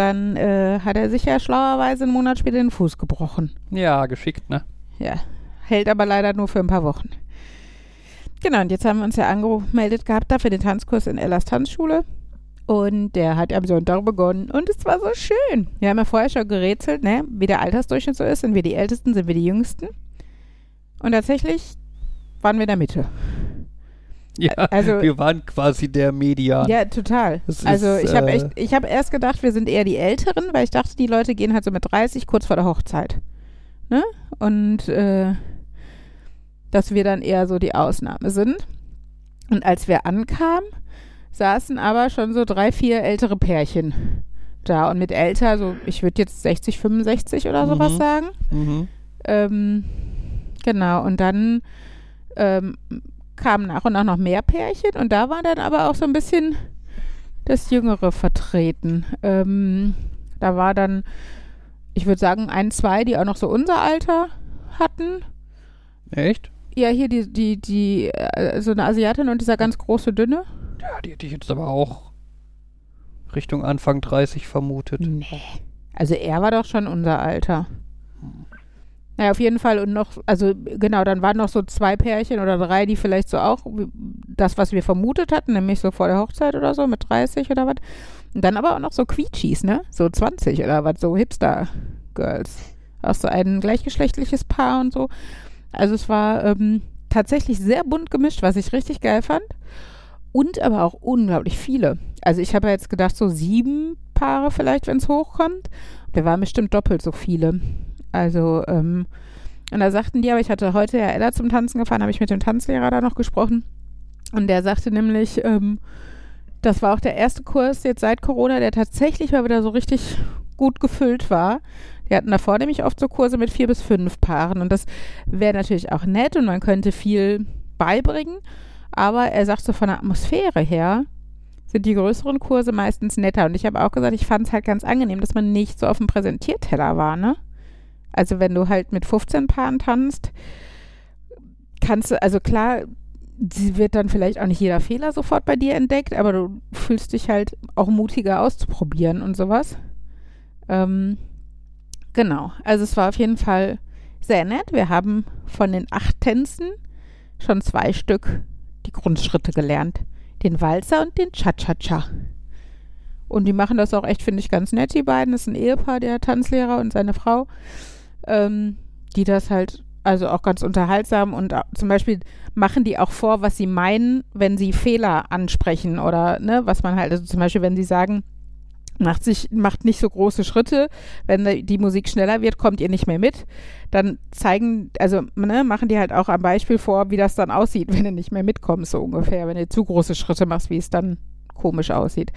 dann äh, hat er sich ja schlauerweise einen Monat später den Fuß gebrochen. Ja, geschickt, ne? Ja, hält aber leider nur für ein paar Wochen. Genau, und jetzt haben wir uns ja angemeldet gehabt da für den Tanzkurs in Ellas Tanzschule. Und der hat am Sonntag begonnen und es war so schön. Wir haben ja vorher schon gerätselt, ne, wie der Altersdurchschnitt so ist. Sind wir die Ältesten, sind wir die Jüngsten? Und tatsächlich waren wir in der Mitte. Ja, Also- wir waren quasi der Median. Ja, total. Das also ist, ich habe äh, echt, ich habe erst gedacht, wir sind eher die Älteren, weil ich dachte, die Leute gehen halt so mit 30 kurz vor der Hochzeit. Ne? Und äh, dass wir dann eher so die Ausnahme sind. Und als wir ankamen, saßen aber schon so drei, vier ältere Pärchen da. Und mit älter, so ich würde jetzt 60, 65 oder sowas Mhm. sagen. Mhm. Ähm, genau, und dann ähm, kamen nach und nach noch mehr Pärchen und da war dann aber auch so ein bisschen das Jüngere vertreten. Ähm, da war dann, ich würde sagen, ein, zwei, die auch noch so unser Alter hatten. Echt? Ja, hier die, die, die, äh, so eine Asiatin und dieser ganz große Dünne. Ja, die hätte ich jetzt aber auch Richtung Anfang 30 vermutet. Nee. Also er war doch schon unser Alter. Naja, auf jeden Fall und noch, also genau, dann waren noch so zwei Pärchen oder drei, die vielleicht so auch das, was wir vermutet hatten, nämlich so vor der Hochzeit oder so mit 30 oder was. Und dann aber auch noch so Quietschis, ne? So 20 oder was, so Hipster-Girls. Auch so ein gleichgeschlechtliches Paar und so. Also es war ähm, tatsächlich sehr bunt gemischt, was ich richtig geil fand. Und aber auch unglaublich viele. Also ich habe ja jetzt gedacht, so sieben Paare vielleicht, wenn es hochkommt. Der waren bestimmt doppelt so viele. Also, ähm, und da sagten die, aber ich hatte heute ja Ella zum Tanzen gefahren, habe ich mit dem Tanzlehrer da noch gesprochen. Und der sagte nämlich, ähm, das war auch der erste Kurs jetzt seit Corona, der tatsächlich mal wieder so richtig gut gefüllt war. Die hatten davor nämlich oft so Kurse mit vier bis fünf Paaren. Und das wäre natürlich auch nett und man könnte viel beibringen. Aber er sagte, von der Atmosphäre her sind die größeren Kurse meistens netter. Und ich habe auch gesagt, ich fand es halt ganz angenehm, dass man nicht so auf dem Präsentierteller war, ne? Also wenn du halt mit 15 Paaren tanzt, kannst du, also klar, sie wird dann vielleicht auch nicht jeder Fehler sofort bei dir entdeckt, aber du fühlst dich halt auch mutiger auszuprobieren und sowas. Ähm, genau, also es war auf jeden Fall sehr nett. Wir haben von den acht Tänzen schon zwei Stück die Grundschritte gelernt. Den Walzer und den Cha-Cha-Cha. Und die machen das auch echt, finde ich, ganz nett, die beiden. Das ist ein Ehepaar, der Tanzlehrer und seine Frau, ähm, die das halt, also auch ganz unterhaltsam und zum Beispiel machen die auch vor, was sie meinen, wenn sie Fehler ansprechen oder, ne, was man halt, also zum Beispiel, wenn sie sagen, macht sich, macht nicht so große Schritte, wenn die- die Musik schneller wird, kommt ihr nicht mehr mit, dann zeigen, also, ne, machen die halt auch am Beispiel vor, wie das dann aussieht, wenn du nicht mehr mitkommst, so ungefähr, wenn du zu große Schritte machst, wie es dann komisch aussieht.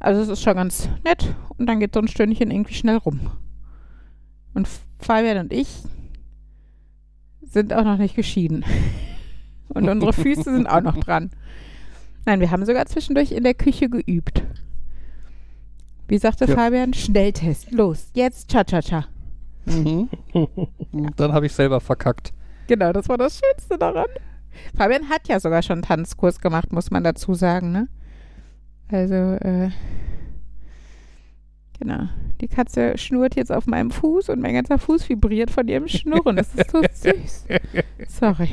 Also es ist schon ganz nett und dann geht so ein Stündchen irgendwie schnell rum. Und Fabian und ich sind auch noch nicht geschieden. Und unsere Füße sind auch noch dran. Nein, wir haben sogar zwischendurch in der Küche geübt. Wie sagte Ja. Fabian? Schnelltest. Los, jetzt Cha-Cha-Cha. Mhm. Dann habe ich selber verkackt. Genau, das war das Schönste daran. Fabian hat ja sogar schon einen Tanzkurs gemacht, muss man dazu sagen, ne? Also, äh, genau. Die Katze schnurrt jetzt auf meinem Fuß und mein ganzer Fuß vibriert von ihrem Schnurren. Das ist so süß. Sorry.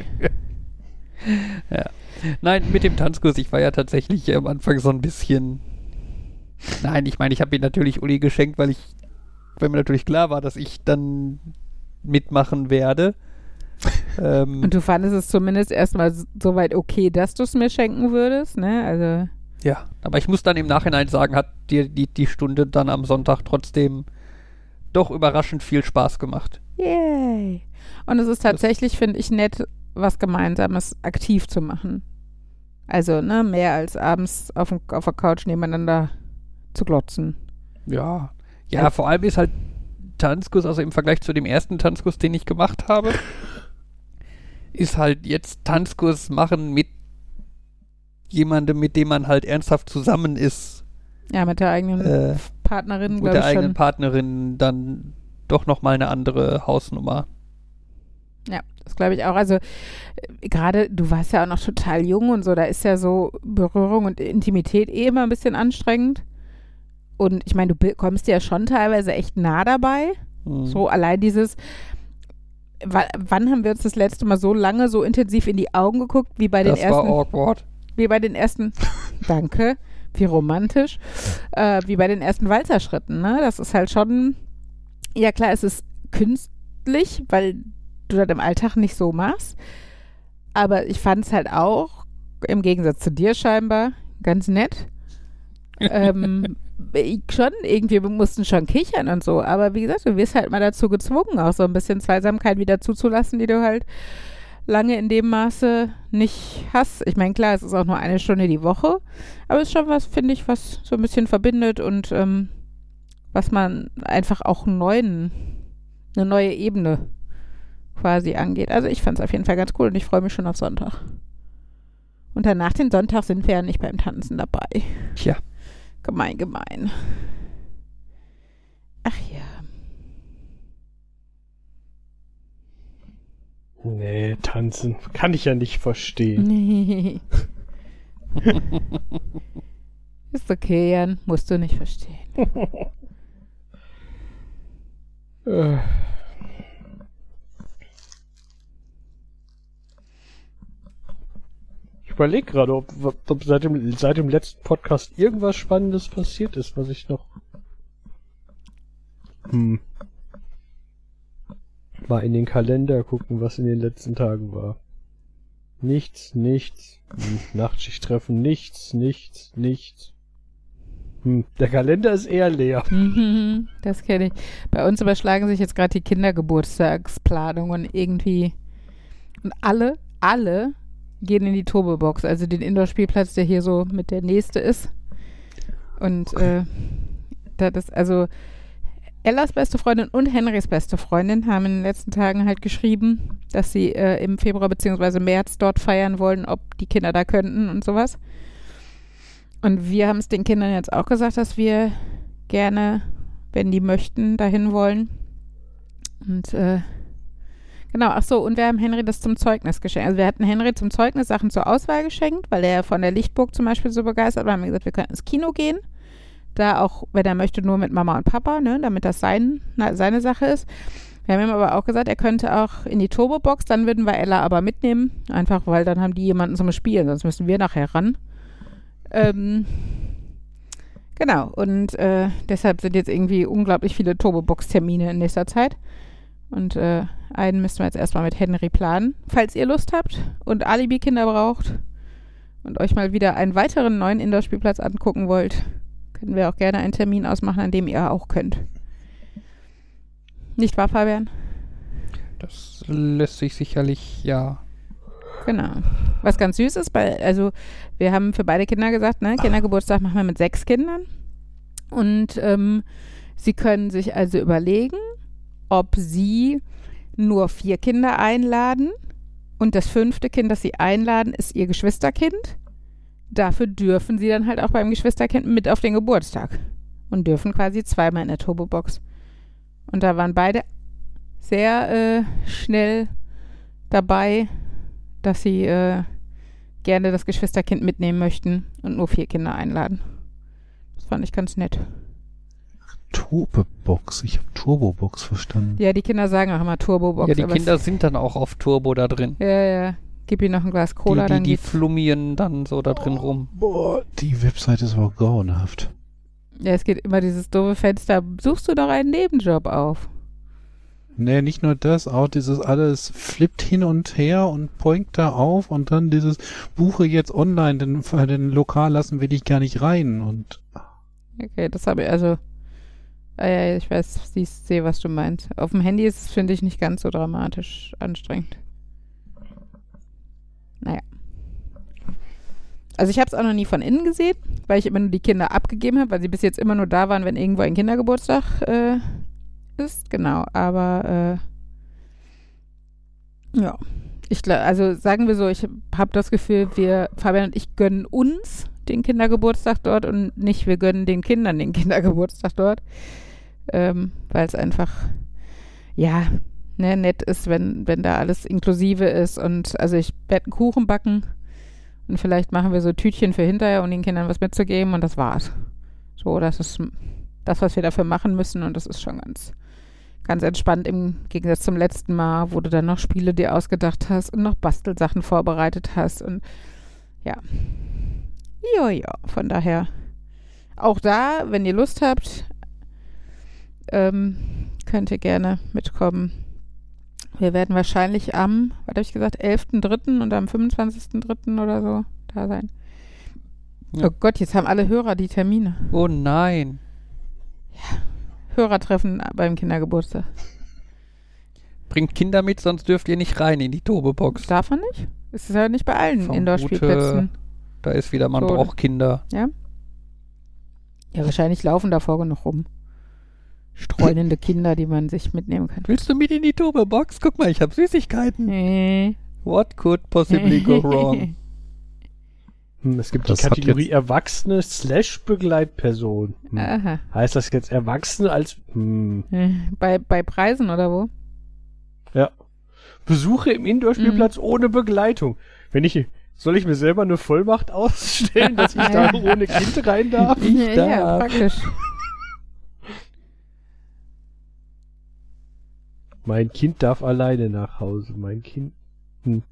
Ja. Nein, mit dem Tanzkurs, ich war ja tatsächlich am Anfang so ein bisschen. Nein, ich meine, ich habe ihn natürlich Uli geschenkt, weil ich, weil mir natürlich klar war, dass ich dann mitmachen werde. ähm, Und du fandest es zumindest erstmal soweit okay, dass du es mir schenken würdest, ne? Also. Ja, aber ich muss dann im Nachhinein sagen, hat dir die, die Stunde dann am Sonntag trotzdem doch überraschend viel Spaß gemacht. Yay! Und es ist tatsächlich, finde ich, nett, was Gemeinsames aktiv zu machen. Also, ne, mehr als abends auf, auf der Couch nebeneinander zu glotzen. Ja. Ja, also, vor allem ist halt Tanzkurs, also im Vergleich zu dem ersten Tanzkurs, den ich gemacht habe, ist halt jetzt Tanzkurs machen mit jemandem, mit dem man halt ernsthaft zusammen ist. Ja, mit der eigenen äh, Partnerin, glaube ich. Mit der eigenen schon. Partnerin dann doch nochmal eine andere Hausnummer. Ja, das glaube ich auch. Also äh, gerade, du warst ja auch noch total jung und so, da ist ja so Berührung und Intimität eh immer ein bisschen anstrengend. Und ich meine, du kommst ja schon teilweise echt nah dabei. Mhm. So allein dieses, wann haben wir uns das letzte Mal so lange, so intensiv in die Augen geguckt, wie bei das den ersten. Das war awkward. Wie bei den ersten. danke. Wie romantisch. Äh, wie bei den ersten Walzerschritten, ne? Das ist halt schon. Ja, klar, es ist künstlich, weil du das im Alltag nicht so machst. Aber ich fand es halt auch, im Gegensatz zu dir scheinbar, ganz nett. ähm, schon irgendwie, wir mussten schon kichern und so. Aber wie gesagt, du wirst halt mal dazu gezwungen, auch so ein bisschen Zweisamkeit wieder zuzulassen, die du halt lange in dem Maße nicht hast. Ich meine, klar, es ist auch nur eine Stunde die Woche, aber es ist schon was, finde ich, was so ein bisschen verbindet und ähm, was man einfach auch neuen, eine neue Ebene quasi angeht. Also ich fand es auf jeden Fall ganz cool und ich freue mich schon auf Sonntag. Und danach den Sonntag sind wir ja nicht beim Tanzen dabei. Tja. Gemein, gemein. Ach ja. Nee, tanzen kann ich ja nicht verstehen. Nee. Ist okay, Jan. Musst du nicht verstehen. äh. überlege gerade, ob, ob seit, dem, seit dem letzten Podcast irgendwas Spannendes passiert ist, was ich noch. Hm. Mal in den Kalender gucken, was in den letzten Tagen war. Nichts, nichts. Hm. Nachtschicht treffen, nichts, nichts, nichts. Hm. Der Kalender ist eher leer. Das kenne ich. Bei uns überschlagen sich jetzt gerade die Kindergeburtstagsplanungen irgendwie. Und alle, alle gehen in die Turbo-Box, also den Indoor-Spielplatz, der hier so mit der nächste ist. Und äh, das ist also Ellas beste Freundin und Henrys beste Freundin haben in den letzten Tagen halt geschrieben, dass sie äh, im Februar bzw. März dort feiern wollen, ob die Kinder da könnten und sowas. Und wir haben es den Kindern jetzt auch gesagt, dass wir gerne, wenn die möchten, dahin wollen. Und äh, Genau, ach so, und wir haben Henry das zum Zeugnis geschenkt. Also wir hatten Henry zum Zeugnis Sachen zur Auswahl geschenkt, weil er von der Lichtburg zum Beispiel so begeistert war. Wir haben gesagt, wir könnten ins Kino gehen. Da auch, wenn er möchte, nur mit Mama und Papa, ne, damit das sein, na, seine Sache ist. Wir haben ihm aber auch gesagt, er könnte auch in die Turbo-Box, dann würden wir Ella aber mitnehmen. Einfach, weil dann haben die jemanden zum Spielen, sonst müssen wir nachher ran. Ähm, genau, und äh, deshalb sind jetzt irgendwie unglaublich viele Turbo-Box-Termine in nächster Zeit. Und äh, einen müssen wir jetzt erstmal mit Henry planen. Falls ihr Lust habt und Alibi-Kinder braucht und euch mal wieder einen weiteren neuen Indoor-Spielplatz angucken wollt, können wir auch gerne einen Termin ausmachen, an dem ihr auch könnt. Nicht wahr, Fabian? Das lässt sich sicherlich, ja. Genau. Was ganz süß ist, weil, also wir haben für beide Kinder gesagt, ne, Kindergeburtstag machen wir mit sechs Kindern. Und ähm, sie können sich also überlegen, ob sie nur vier Kinder einladen und das fünfte Kind, das sie einladen, ist ihr Geschwisterkind. Dafür dürfen sie dann halt auch beim Geschwisterkind mit auf den Geburtstag und dürfen quasi zweimal in der Turbobox. Und da waren beide sehr äh, schnell dabei, dass sie äh, gerne das Geschwisterkind mitnehmen möchten und nur vier Kinder einladen. Das fand ich ganz nett. Turbobox. Ich habe Turbobox verstanden. Ja, die Kinder sagen auch immer Turbobox. Ja, die Kinder sind dann auch auf Turbo da drin. Ja, ja, Gib ihm noch ein Glas Cola, die, dann die, die geht's. flummieren dann so da drin rum. Boah, die Webseite ist aber grauenhaft. Ja, es geht immer dieses doofe Fenster. Suchst du doch einen Nebenjob auf? Nee, nicht nur das, auch dieses alles flippt hin und her und poinkt da auf und dann dieses Buche jetzt online, denn für den Lokal lassen wir dich gar nicht rein und Okay, das habe ich, also. Ah, ja, ja, ich weiß, ich sehe, was du meinst. Auf dem Handy ist es, finde ich, nicht ganz so dramatisch anstrengend. Naja. Also ich habe es auch noch nie von innen gesehen, weil ich immer nur die Kinder abgegeben habe, weil sie bis jetzt immer nur da waren, wenn irgendwo ein Kindergeburtstag äh, ist. Genau, aber äh, ja. Ich, gla- also sagen wir so, ich habe das Gefühl, wir, Fabian und ich gönnen uns den Kindergeburtstag dort und nicht wir gönnen den Kindern den Kindergeburtstag dort. Ähm, weil es einfach, ja, ne, nett ist, wenn, wenn da alles inklusive ist. Und also ich werde einen Kuchen backen und vielleicht machen wir so Tütchen für hinterher, um den Kindern was mitzugeben und das war's. So, das ist das, was wir dafür machen müssen und das ist schon ganz, ganz entspannt im Gegensatz zum letzten Mal, wo du dann noch Spiele dir ausgedacht hast und noch Bastelsachen vorbereitet hast und ja. Ja, ja, von daher auch da, wenn ihr Lust habt, ähm, könnt ihr gerne mitkommen. Wir werden wahrscheinlich am, was habe ich gesagt, 11.3. und am 25.3. oder so da sein. Ja. Oh Gott, jetzt haben alle Hörer die Termine. Oh nein. Hörertreffen beim Kindergeburtstag. Bringt Kinder mit, sonst dürft ihr nicht rein in die Tobebox. Darf man nicht? Es ist ja nicht bei allen Indoor-Spielplätzen. Da ist wieder, man So. braucht Kinder. Ja, wahrscheinlich laufen davor genug rum. Streunende Kinder, die man sich mitnehmen kann. Willst du mit in die Tobebox? Guck mal, ich habe Süßigkeiten. Nee. What could possibly go wrong? Hm, es gibt Das die Kategorie Erwachsene slash Begleitperson. Hm. Aha. Heißt das jetzt Erwachsene als hm. Bei, bei Preisen oder wo? Besuche im Indoor-Spielplatz ohne Begleitung? Wenn ich, soll ich mir selber eine Vollmacht ausstellen, dass ich da ohne Kind rein darf? Ich ja, ja, darf. praktisch. Mein Kind darf alleine nach Hause. Mein Kind. Hm.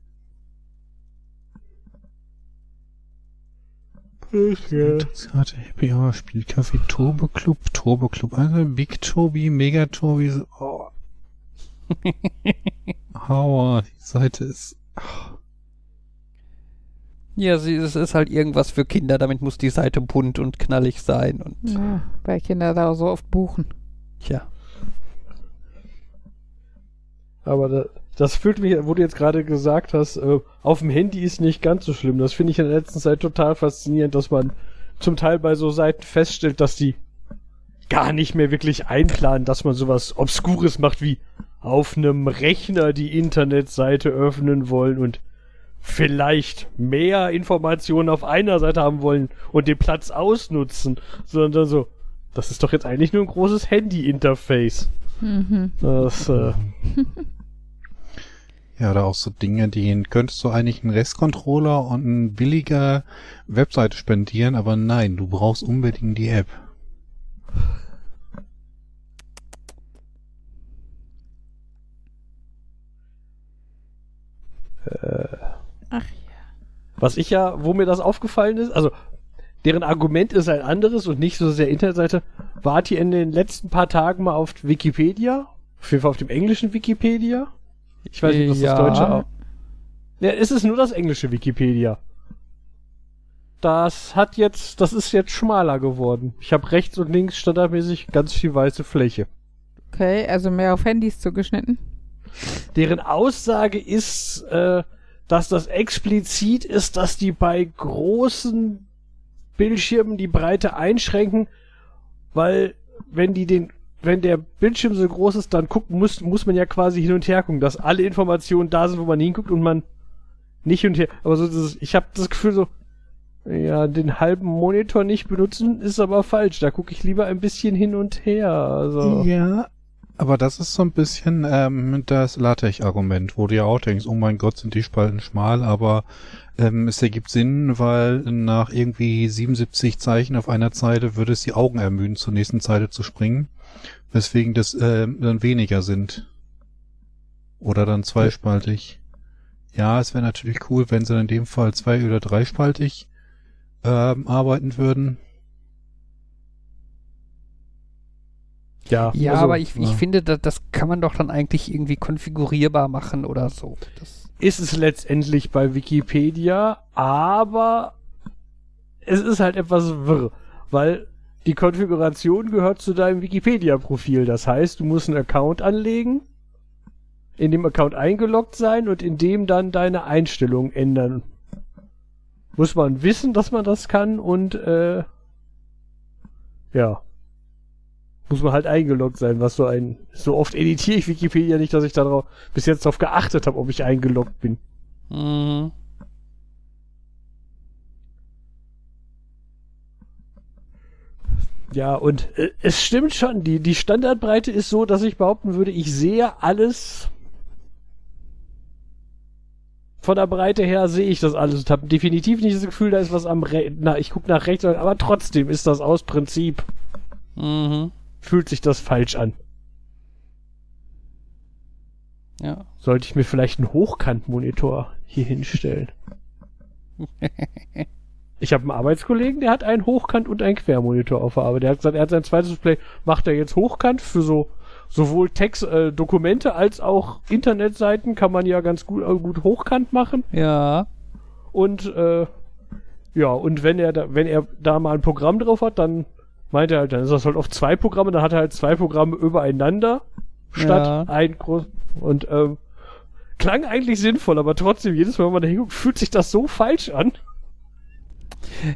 Karte Happy Hour Spielcafé Turbo Club, Turbo Club, also Big Tobi, Mega Tobi, so- oh. Aua, die Seite ist, Ja, sie, es ist halt irgendwas für Kinder, damit muss die Seite bunt und knallig sein. Und Ja, weil Kinder da so oft buchen. tja. Aber da, das fühlt mich, wo du jetzt gerade gesagt hast, äh, auf dem Handy ist nicht ganz so schlimm. Das finde ich in der letzten Zeit total faszinierend, dass man zum Teil bei so Seiten feststellt, dass die gar nicht mehr wirklich einplanen, dass man sowas Obskures macht wie auf einem Rechner die Internetseite öffnen wollen und vielleicht mehr Informationen auf einer Seite haben wollen und den Platz ausnutzen, sondern so, das ist doch jetzt eigentlich nur ein großes Handy-Interface. Mhm. Das, äh, ja, oder auch so Dinge, die könntest du eigentlich einen Restcontroller und eine billige Webseite spendieren, aber nein, du brauchst unbedingt die App. Ach Was ich ja, wo mir das aufgefallen ist, also deren Argument ist ein anderes und nicht so sehr Internetseite. Wart ihr in den letzten paar Tagen mal auf Wikipedia? Auf jeden Fall auf dem englischen Wikipedia? Ich weiß nicht, was Ja. das deutsche auch. Ja, es ist nur das englische Wikipedia. Das hat jetzt, das ist jetzt schmaler geworden. Ich habe rechts und links standardmäßig ganz viel weiße Fläche. Okay, also mehr auf Handys zugeschnitten. deren Aussage ist, äh, dass das explizit ist, dass die bei großen Bildschirmen die Breite einschränken, weil wenn die den, wenn der Bildschirm so groß ist, dann gucken muss, muss man ja quasi hin und her gucken, dass alle Informationen da sind, wo man hinguckt und man nicht hin und her. Aber so dieses, ich habe das Gefühl so, ja, den halben Monitor nicht benutzen ist aber falsch. Da gucke ich lieber ein bisschen hin und her. Also. Ja, aber das ist so ein bisschen ähm, das LaTeX-Argument, wo du ja auch denkst, oh mein Gott, sind die Spalten schmal, aber ähm, es ergibt Sinn, weil nach irgendwie 77 Zeichen auf einer Zeile würde es die Augen ermüden, zur nächsten Zeile zu springen, weswegen das ähm, dann weniger sind. Oder dann zweispaltig. Ja, es wäre natürlich cool, wenn sie in dem Fall zwei- oder dreispaltig ähm, arbeiten würden. Ja, Ja, also, aber ich, ich ja. finde, das, das kann man doch dann eigentlich irgendwie konfigurierbar machen oder so. Das, ist es letztendlich bei Wikipedia, aber es ist halt etwas wirr, weil die Konfiguration gehört zu deinem Wikipedia-Profil. Das heißt, du musst einen Account anlegen, in dem Account eingeloggt sein und in dem dann deine Einstellungen ändern. Muss man wissen, dass man das kann und äh, ja. Muss man halt eingeloggt sein, was so ein. So oft editiere ich Wikipedia nicht, dass ich darauf bis jetzt darauf geachtet habe, ob ich eingeloggt bin. Mhm. Ja, und äh, es stimmt schon, die, die Standardbreite ist so, dass ich behaupten würde, ich sehe alles. Von der Breite her sehe ich das alles und habe definitiv nicht das Gefühl, da ist was am Re Na, ich gucke nach rechts, aber trotzdem ist das aus Prinzip, Mhm. fühlt sich das falsch an. Ja. Sollte ich mir vielleicht einen Hochkantmonitor hier hinstellen? Ich habe einen Arbeitskollegen, der hat einen Hochkant- und einen Quermonitor auf der Arbeit. Der hat gesagt, er hat sein zweites Display, macht er jetzt Hochkant für so sowohl Text, äh, Dokumente als auch Internetseiten kann man ja ganz gut, äh, gut Hochkant machen. Ja. Und äh, ja, und wenn er da, wenn er da mal ein Programm drauf hat, dann meint er halt, dann ist das halt auf zwei Programme, dann hat er halt zwei Programme übereinander statt Ja. ein groß und ähm, klang eigentlich sinnvoll, aber trotzdem, jedes Mal, wenn man da hinguckt, fühlt sich das so falsch an.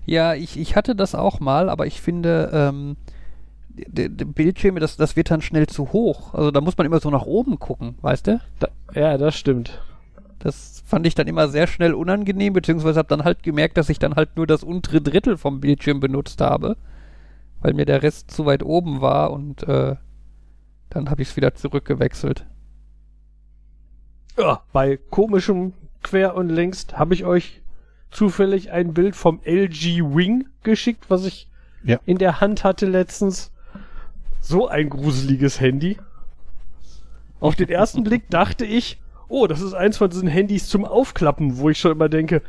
Ja, ich, ich hatte das auch mal, aber ich finde, ähm, die, die Bildschirme, das, das wird dann schnell zu hoch. Also da muss man immer so nach oben gucken, weißt du? Da, ja, das stimmt. Das fand ich dann immer sehr schnell unangenehm, beziehungsweise habe dann halt gemerkt, dass ich dann halt nur das untere Drittel vom Bildschirm benutzt habe, weil mir der Rest zu weit oben war und äh, dann habe ich es wieder zurückgewechselt. Ja, bei komischem Quer und Links habe ich euch zufällig ein Bild vom LG Wing geschickt, was ich Ja. in der Hand hatte letztens. So ein gruseliges Handy. Auf den ersten Blick dachte ich, oh, das ist eins von diesen Handys zum Aufklappen, wo ich schon immer denke,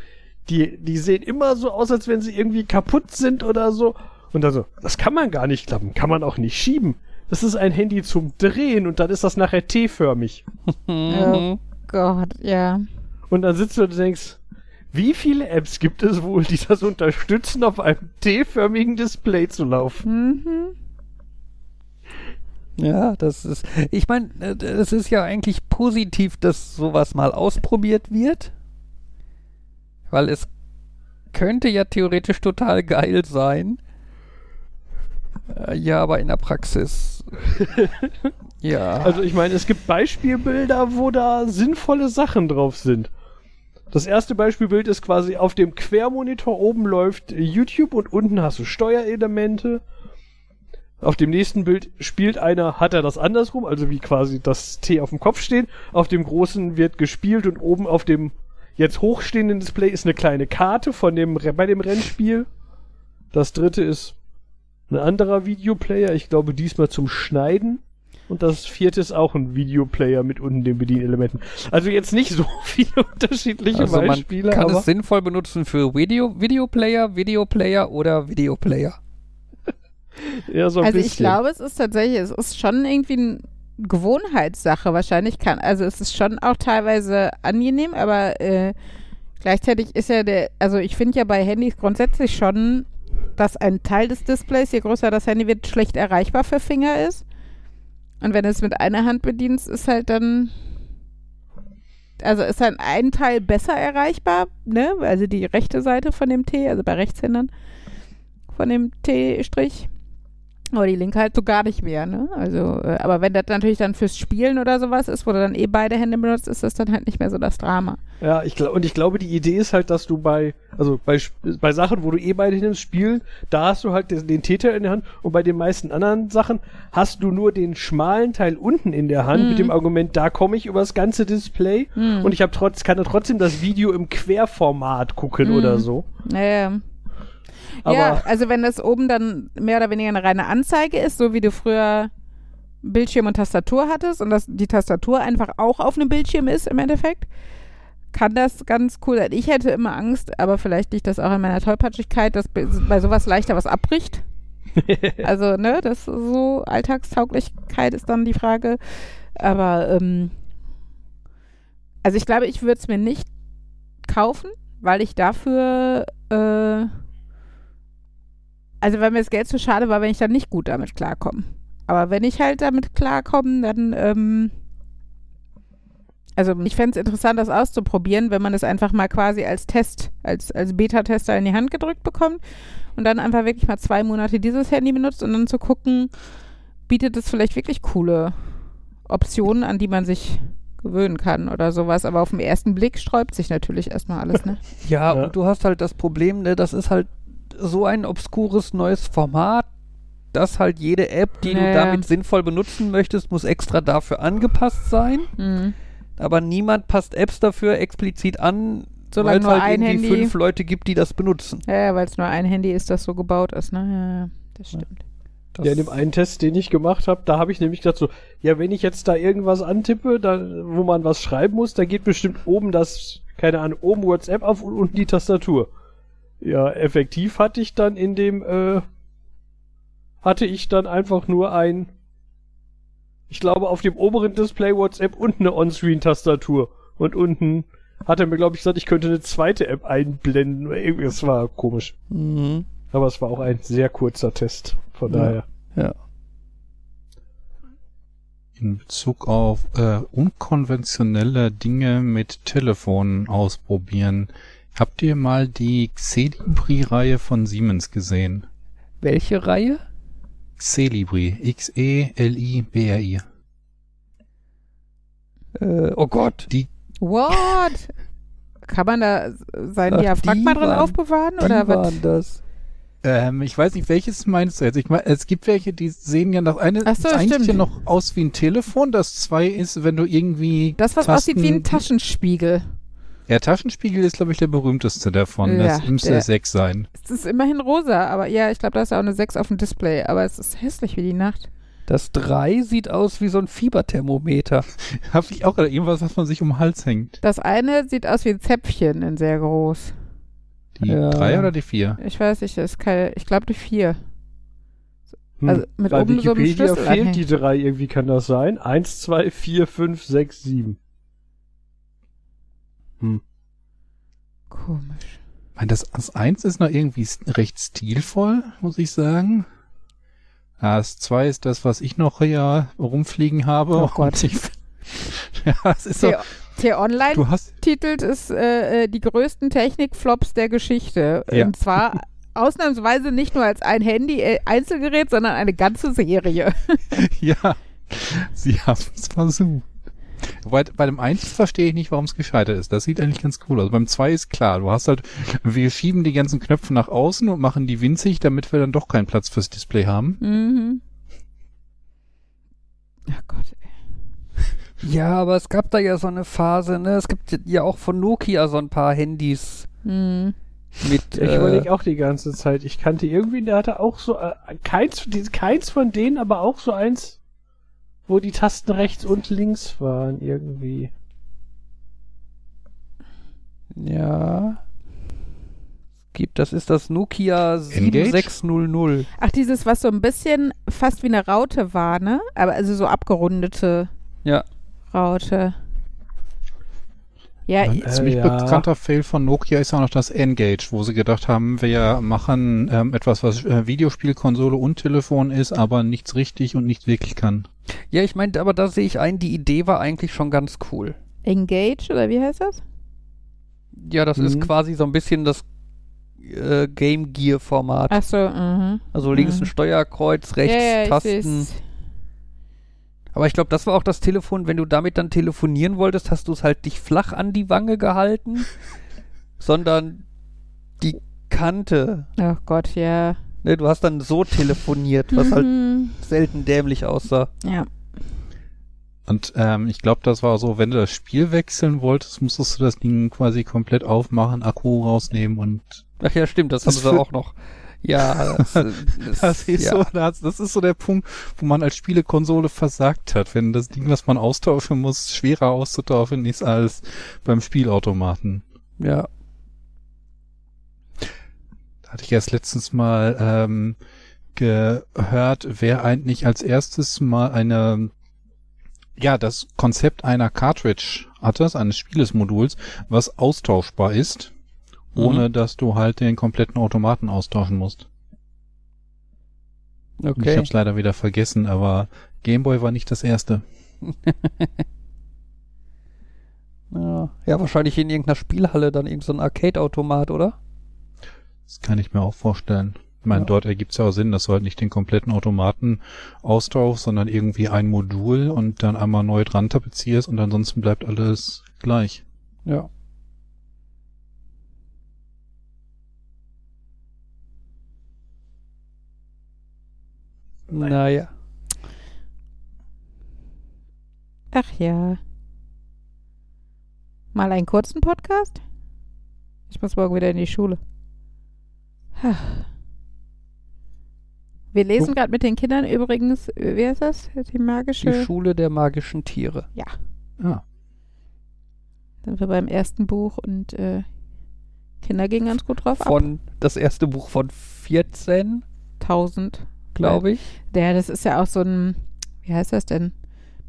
die, die sehen immer so aus, als wenn sie irgendwie kaputt sind oder so. Und dann so, das kann man gar nicht klappen, kann man auch nicht schieben. Das ist ein Handy zum Drehen und dann ist das nachher T-förmig. Mhm. Gott, ja. Und dann sitzt du und denkst, wie viele Apps gibt es wohl, die das unterstützen, auf einem T-förmigen Display zu laufen? Mhm. Ja, das ist. Ich meine, es ist ja eigentlich positiv, dass sowas mal ausprobiert wird. Weil es könnte ja theoretisch total geil sein. Äh, Ja, aber in der Praxis. ja. Also ich meine, es gibt Beispielbilder, wo da sinnvolle Sachen drauf sind. Das erste Beispielbild ist quasi auf dem Quermonitor oben läuft YouTube und unten hast du Steuerelemente. Auf dem nächsten Bild spielt einer, hat er das andersrum, also wie quasi das T auf dem Kopf stehen. Auf dem großen wird gespielt und oben auf dem jetzt hochstehenden Display ist eine kleine Karte von dem bei dem Rennspiel. Das dritte ist ein anderer Videoplayer, ich glaube diesmal zum Schneiden. Und das vierte ist auch ein Videoplayer mit unten den Bedienelementen. Also jetzt nicht so viele unterschiedliche also man Beispiele, kann aber es sinnvoll benutzen für Video, Videoplayer, Videoplayer oder Videoplayer. ja, so ein Also bisschen. ich glaube, es ist tatsächlich, es ist schon irgendwie eine Gewohnheitssache. Wahrscheinlich kann, also es ist schon auch teilweise angenehm, aber äh, gleichzeitig ist ja der, also ich finde ja bei Handys grundsätzlich schon, dass ein Teil des Displays, je größer das Handy wird, schlecht erreichbar für Finger ist. Und wenn du es mit einer Hand bedienst, ist halt dann, also ist dann ein Teil besser erreichbar, ne? Also die rechte Seite von dem T, also bei Rechtshändern von dem T-Strich. Aber die linke halt so gar nicht mehr, ne? Also, äh, aber wenn das natürlich dann fürs Spielen oder sowas ist, wo du dann eh beide Hände benutzt, ist das dann halt nicht mehr so das Drama. Ja, ich glaube, und ich glaube, die Idee ist halt, dass du bei, also bei, bei Sachen, wo du eh beide nimmst, spielen, da hast du halt den, den Täter in der Hand und bei den meisten anderen Sachen hast du nur den schmalen Teil unten in der Hand Mhm. mit dem Argument, da komme ich übers ganze Display Mhm. und ich habe trotz, kann trotzdem das Video im Querformat gucken Mhm. oder so. Aber ja, also wenn das oben dann mehr oder weniger eine reine Anzeige ist, so wie du früher Bildschirm und Tastatur hattest und dass die Tastatur einfach auch auf einem Bildschirm ist im Endeffekt, kann das ganz cool sein. Ich hätte immer Angst, aber vielleicht liegt das auch an meiner Tollpatschigkeit, dass bei sowas leichter was abbricht. Also, ne, das so Alltagstauglichkeit ist dann die Frage. Aber, ähm, also ich glaube, ich würde es mir nicht kaufen, weil ich dafür, äh, also weil mir das Geld zu schade war, wenn ich dann nicht gut damit klarkomme. Aber wenn ich halt damit klarkomme, dann, ähm, also ich fände es interessant, das auszuprobieren, wenn man es einfach mal quasi als Test, als, als Beta-Tester in die Hand gedrückt bekommt und dann einfach wirklich mal zwei Monate dieses Handy benutzt und dann zu gucken, bietet es vielleicht wirklich coole Optionen, an die man sich gewöhnen kann oder sowas. Aber auf den ersten Blick sträubt sich natürlich erstmal alles, ne? Ja, Ja. und du hast halt das Problem, ne, das ist halt so ein obskures neues Format, dass halt jede App, die Ja, du damit sinnvoll benutzen möchtest, muss extra dafür angepasst sein. Mhm. Aber niemand passt Apps dafür explizit an, weil es nur halt ein irgendwie Handy- fünf Leute gibt, die das benutzen. Ja, ja weil es nur ein Handy ist, das so gebaut ist, ne? Ja, ja, das stimmt. Das Ja, in dem einen Test, den ich gemacht habe, da habe ich nämlich gedacht so, ja, wenn ich jetzt da irgendwas antippe, dann, wo man was schreiben muss, da geht bestimmt oben das, keine Ahnung, oben WhatsApp auf und unten die Tastatur. Ja, effektiv hatte ich dann in dem, äh, hatte ich dann einfach nur ein, ich glaube, auf dem oberen Display WhatsApp und eine On-Screen-Tastatur. Und unten hat er mir, glaube ich, gesagt, ich könnte eine zweite App einblenden. Irgendwie, Es war komisch. Mhm. Aber es war auch ein sehr kurzer Test. Von Ja. daher. Ja. In Bezug auf äh, unkonventionelle Dinge mit Telefonen ausprobieren. Habt ihr mal die Xelibri-Reihe von Siemens gesehen? Welche Reihe? Xelibri. E X-E-L-I-B-R-I. Äh, oh Gott. What? Kann man da sein Ach, Diaphragma die drin waren- aufbewahren? Die oder was? waren das. Ähm, ich weiß nicht, welches meinst du jetzt? Ich meine, es gibt welche, die sehen ja nach eine Ach so, das eigentlich ja noch aus wie ein Telefon. Das zwei ist, wenn du irgendwie Das, was Tasten- aussieht wie ein Taschenspiegel. Ja, Taschenspiegel ist, glaube ich, der berühmteste davon. Ja, das müsste der, 6 sein. Es ist immerhin rosa, aber ja, ich glaube, da ist ja auch eine 6 auf dem Display, aber es ist hässlich wie die Nacht. Das 3 sieht aus wie so ein Fieberthermometer. Habe ich auch oder irgendwas, was man sich um den Hals hängt. Das eine sieht aus wie ein Zäpfchen in sehr groß. Die 3 ja. oder die 4? Ich weiß nicht, das ist keine, ich glaube die 4. Hm, also mit hm, oben Wikipedia so einem Schlüssel fehlt anhängt. die 3 irgendwie, kann das sein? 1, 2, 4, 5, 6, 7. Hm. Komisch. Weil das, das 1 ist noch irgendwie recht stilvoll, muss ich sagen. Das 2 ist das, was ich noch hier rumfliegen habe. Oh Gott. Ich, ja, es ist so. T-Online titelt es äh, äh, die größten Technikflops der Geschichte. Ja. Und zwar ausnahmsweise nicht nur als ein Handy-Einzelgerät, äh, sondern eine ganze Serie. ja, sie haben es versucht. Wobei, bei dem 1 verstehe ich nicht, warum es gescheitert ist. Das sieht eigentlich ganz cool aus. Beim 2 ist klar, du hast halt, wir schieben die ganzen Knöpfe nach außen und machen die winzig, damit wir dann doch keinen Platz fürs Display haben. Mhm. Ach Gott. ey. Ja, aber es gab da ja so eine Phase, ne? Es gibt ja auch von Nokia so ein paar Handys Mhm. mit. Ich äh, überlege auch die ganze Zeit. Ich kannte irgendwie, der hatte auch so, äh, keins, die, keins von denen, aber auch so eins, wo die Tasten rechts und links waren, irgendwie. Ja. Gibt, das ist das Nokia Engage? 7600. Ach, dieses, was so ein bisschen fast wie eine Raute war, ne? Aber also so abgerundete Ja. Raute. Ja, Ein i- ziemlich ja. bekannter Fail von Nokia ist auch noch das Engage, wo sie gedacht haben, wir machen ähm, etwas, was äh, Videospielkonsole und Telefon ist, aber nichts richtig und nichts wirklich kann. Ja, ich meinte, aber da sehe ich ein, die Idee war eigentlich schon ganz cool. Engage oder wie heißt das? Ja, das ist Mhm. quasi so ein bisschen das äh, Game Gear Format. Ach so, mhm. Also links Mhm. ein Steuerkreuz, rechts ja, ja, Tasten. Aber ich glaube, das war auch das Telefon, wenn du damit dann telefonieren wolltest, hast du es halt nicht flach an die Wange gehalten, sondern die Kante. Oh Gott, ja. Ne, du hast dann so telefoniert, was halt Mhm. selten dämlich aussah. Ja. Und ähm, ich glaube, das war so, wenn du das Spiel wechseln wolltest, musstest du das Ding quasi komplett aufmachen, Akku rausnehmen und Ach ja, stimmt, das, Das haben sie auch noch. Ja, das, Das ist, ja. so, das, das ist so der Punkt, wo man als Spielekonsole versagt hat. Wenn das Ding, was man austauschen muss, schwerer auszutauschen ist als beim Spielautomaten. Ja, hatte ich erst letztens mal ähm, gehört, wer eigentlich als erstes mal eine, ja, das Konzept einer Cartridge hatte, eines Spielesmoduls, was austauschbar ist, ohne dass du halt den kompletten Automaten austauschen musst. Und Ich okay. hab's leider wieder vergessen, aber Gameboy war nicht das erste. Ja, ja, wahrscheinlich in irgendeiner Spielhalle dann irgend so ein Arcade-Automat, oder? Das kann ich mir auch vorstellen. Ich meine, Ja. dort ergibt es ja auch Sinn, dass du halt nicht den kompletten Automaten austauschst, sondern irgendwie ein Modul und dann einmal neu dran tapezierst und ansonsten bleibt alles gleich. Ja. Naja. Ach ja. Mal einen kurzen Podcast? Ich muss morgen wieder in die Schule. Wir lesen gerade mit den Kindern übrigens, äh, wie heißt das? Die Die magische. Schule der magischen Tiere. Ah, Sind wir beim ersten Buch und äh, Kinder gehen ganz gut drauf ab. Von das erste Buch von 14, 1000. glaube ich. Der, das ist ja auch so ein, wie heißt das denn?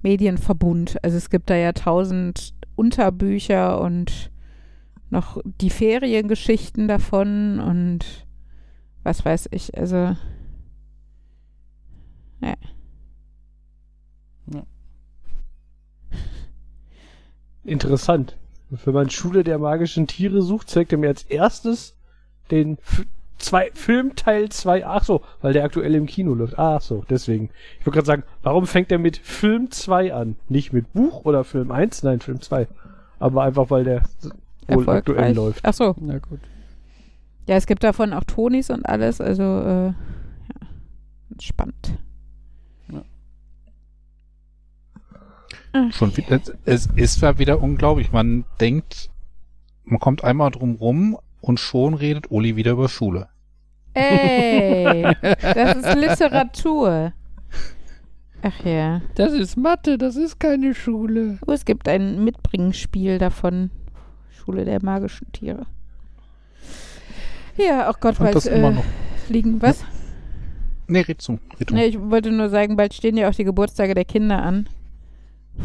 Medienverbund. Also es gibt da ja tausend Unterbücher und noch die Feriengeschichten davon und was weiß ich. Also ja. Ja. Interessant. Wenn man Schule der magischen Tiere sucht, zeigt er mir als erstes den F zwei, Film Teil 2. Ach so, weil der aktuell im Kino läuft. Ach so, deswegen. Ich wollte gerade sagen, warum fängt er mit Film 2 an? Nicht mit Buch oder Film 1? Nein, Film 2. Aber einfach, weil der wohl aktuell läuft. Ach so. Na gut. Ja, es gibt davon auch Tonis und alles. Also äh, ja, spannend. Ja. Ach, schon wieder, es ist ja wieder unglaublich. Man denkt, man kommt einmal drum rum und schon redet Uli wieder über Schule. Ey, das ist Literatur. Ach ja. Das ist Mathe, das ist keine Schule. Oh, es gibt ein Mitbringspiel davon. Schule der magischen Tiere. Ja, ach Gott, bald das immer äh, noch. liegen. Was? Nee, red zu. Red. Nee, ich wollte nur sagen, bald stehen ja auch die Geburtstage der Kinder an.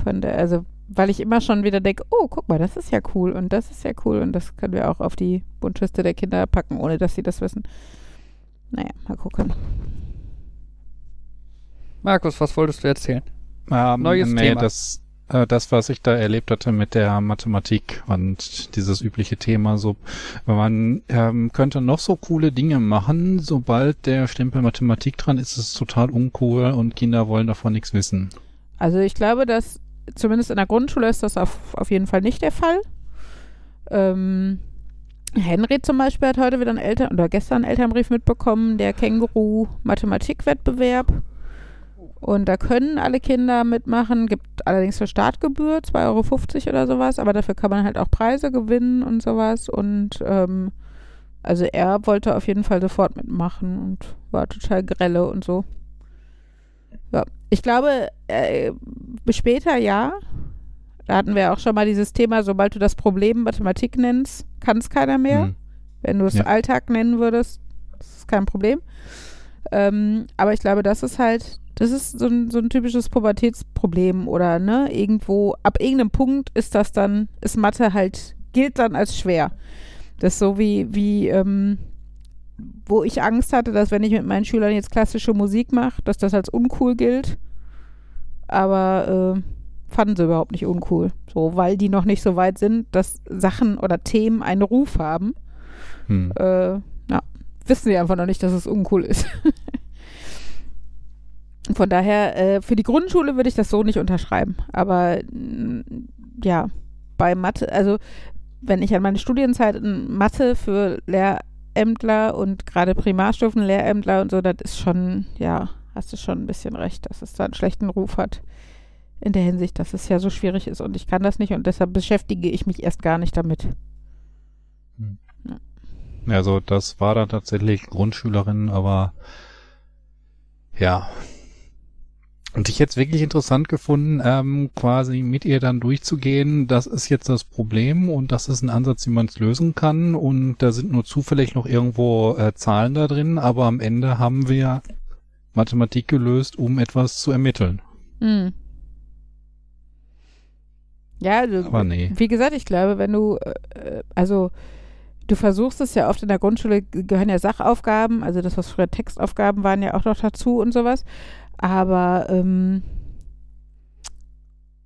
Von der, also, weil ich immer schon wieder denke, oh, guck mal, das ist ja cool und das ist ja cool und das können wir auch auf die Wunschliste der Kinder packen, ohne dass sie das wissen. Naja, mal gucken. Markus, was wolltest du erzählen? Ähm, Neues nee, Thema. Das, äh, das, was ich da erlebt hatte mit der Mathematik und dieses übliche Thema, so, man ähm, könnte noch so coole Dinge machen, sobald der Stempel Mathematik dran ist, ist es total uncool und Kinder wollen davon nichts wissen. Also ich glaube, dass zumindest in der Grundschule ist das auf, auf jeden Fall nicht der Fall. Ähm, Henry zum Beispiel hat heute wieder einen Eltern oder gestern einen Elternbrief mitbekommen, der Känguru-Mathematikwettbewerb. Und da können alle Kinder mitmachen, gibt allerdings eine Startgebühr, 2,50 Euro oder sowas, aber dafür kann man halt auch Preise gewinnen und sowas. Und ähm, also er wollte auf jeden Fall sofort mitmachen und war total grelle und so. Ja, ich glaube, äh, bis später ja. Da hatten wir auch schon mal dieses Thema, sobald du das Problem Mathematik nennst, kann es keiner mehr. Hm. Wenn du es Ja. Alltag nennen würdest, das ist kein Problem. Ähm, aber ich glaube, das ist halt, das ist so ein, so ein typisches Pubertätsproblem oder ne, irgendwo, ab irgendeinem Punkt ist das dann, ist Mathe halt, gilt dann als schwer. Das ist so wie, wie, ähm, wo ich Angst hatte, dass wenn ich mit meinen Schülern jetzt klassische Musik mache, dass das als uncool gilt. Aber äh, fanden sie überhaupt nicht uncool. So, weil die noch nicht so weit sind, dass Sachen oder Themen einen Ruf haben. Hm. Äh, ja, wissen sie einfach noch nicht, dass es uncool ist. Von daher, äh, für die Grundschule würde ich das so nicht unterschreiben. Aber mm, ja, bei Mathe, also wenn ich an meine Studienzeit in Mathe für Lehrämtler und gerade Primarstufen-Lehrämtler und so, das ist schon, ja, hast du schon ein bisschen recht, dass es da einen schlechten Ruf hat. In der Hinsicht, dass es ja so schwierig ist und ich kann das nicht und deshalb beschäftige ich mich erst gar nicht damit. Also das war dann tatsächlich Grundschülerin, aber ja. Und ich hätte es wirklich interessant gefunden, ähm, quasi mit ihr dann durchzugehen, das ist jetzt das Problem und das ist ein Ansatz, wie man es lösen kann und da sind nur zufällig noch irgendwo äh, Zahlen da drin, aber am Ende haben wir Mathematik gelöst, um etwas zu ermitteln. Hm. Ja, also, Aber nee. wie gesagt, ich glaube, wenn du, äh, also du versuchst es ja oft in der Grundschule, gehören ja Sachaufgaben, also das, was früher Textaufgaben waren, ja auch noch dazu und sowas. Aber ähm,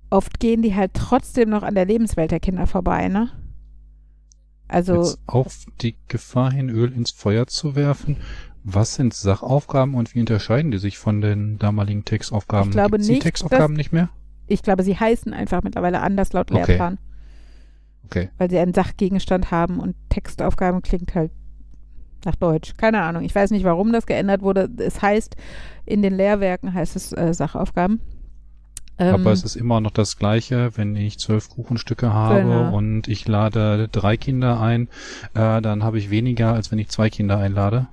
oft gehen die halt trotzdem noch an der Lebenswelt der Kinder vorbei, ne? Also, Jetzt auf die Gefahr hin, Öl ins Feuer zu werfen. Was sind Sachaufgaben und wie unterscheiden die sich von den damaligen Textaufgaben? Ich glaube Gibt's die nicht, Textaufgaben nicht mehr? ich glaube, sie heißen einfach mittlerweile anders laut Okay. Lehrplan, Okay. weil sie einen Sachgegenstand haben und Textaufgaben klingt halt nach Deutsch. Keine Ahnung. Ich weiß nicht, warum das geändert wurde. Es heißt, in den Lehrwerken heißt es äh, Sachaufgaben. Ähm, Aber es ist immer noch das Gleiche, wenn ich zwölf Kuchenstücke habe Genau. und ich lade drei Kinder ein, äh, dann habe ich weniger, als wenn ich zwei Kinder einlade.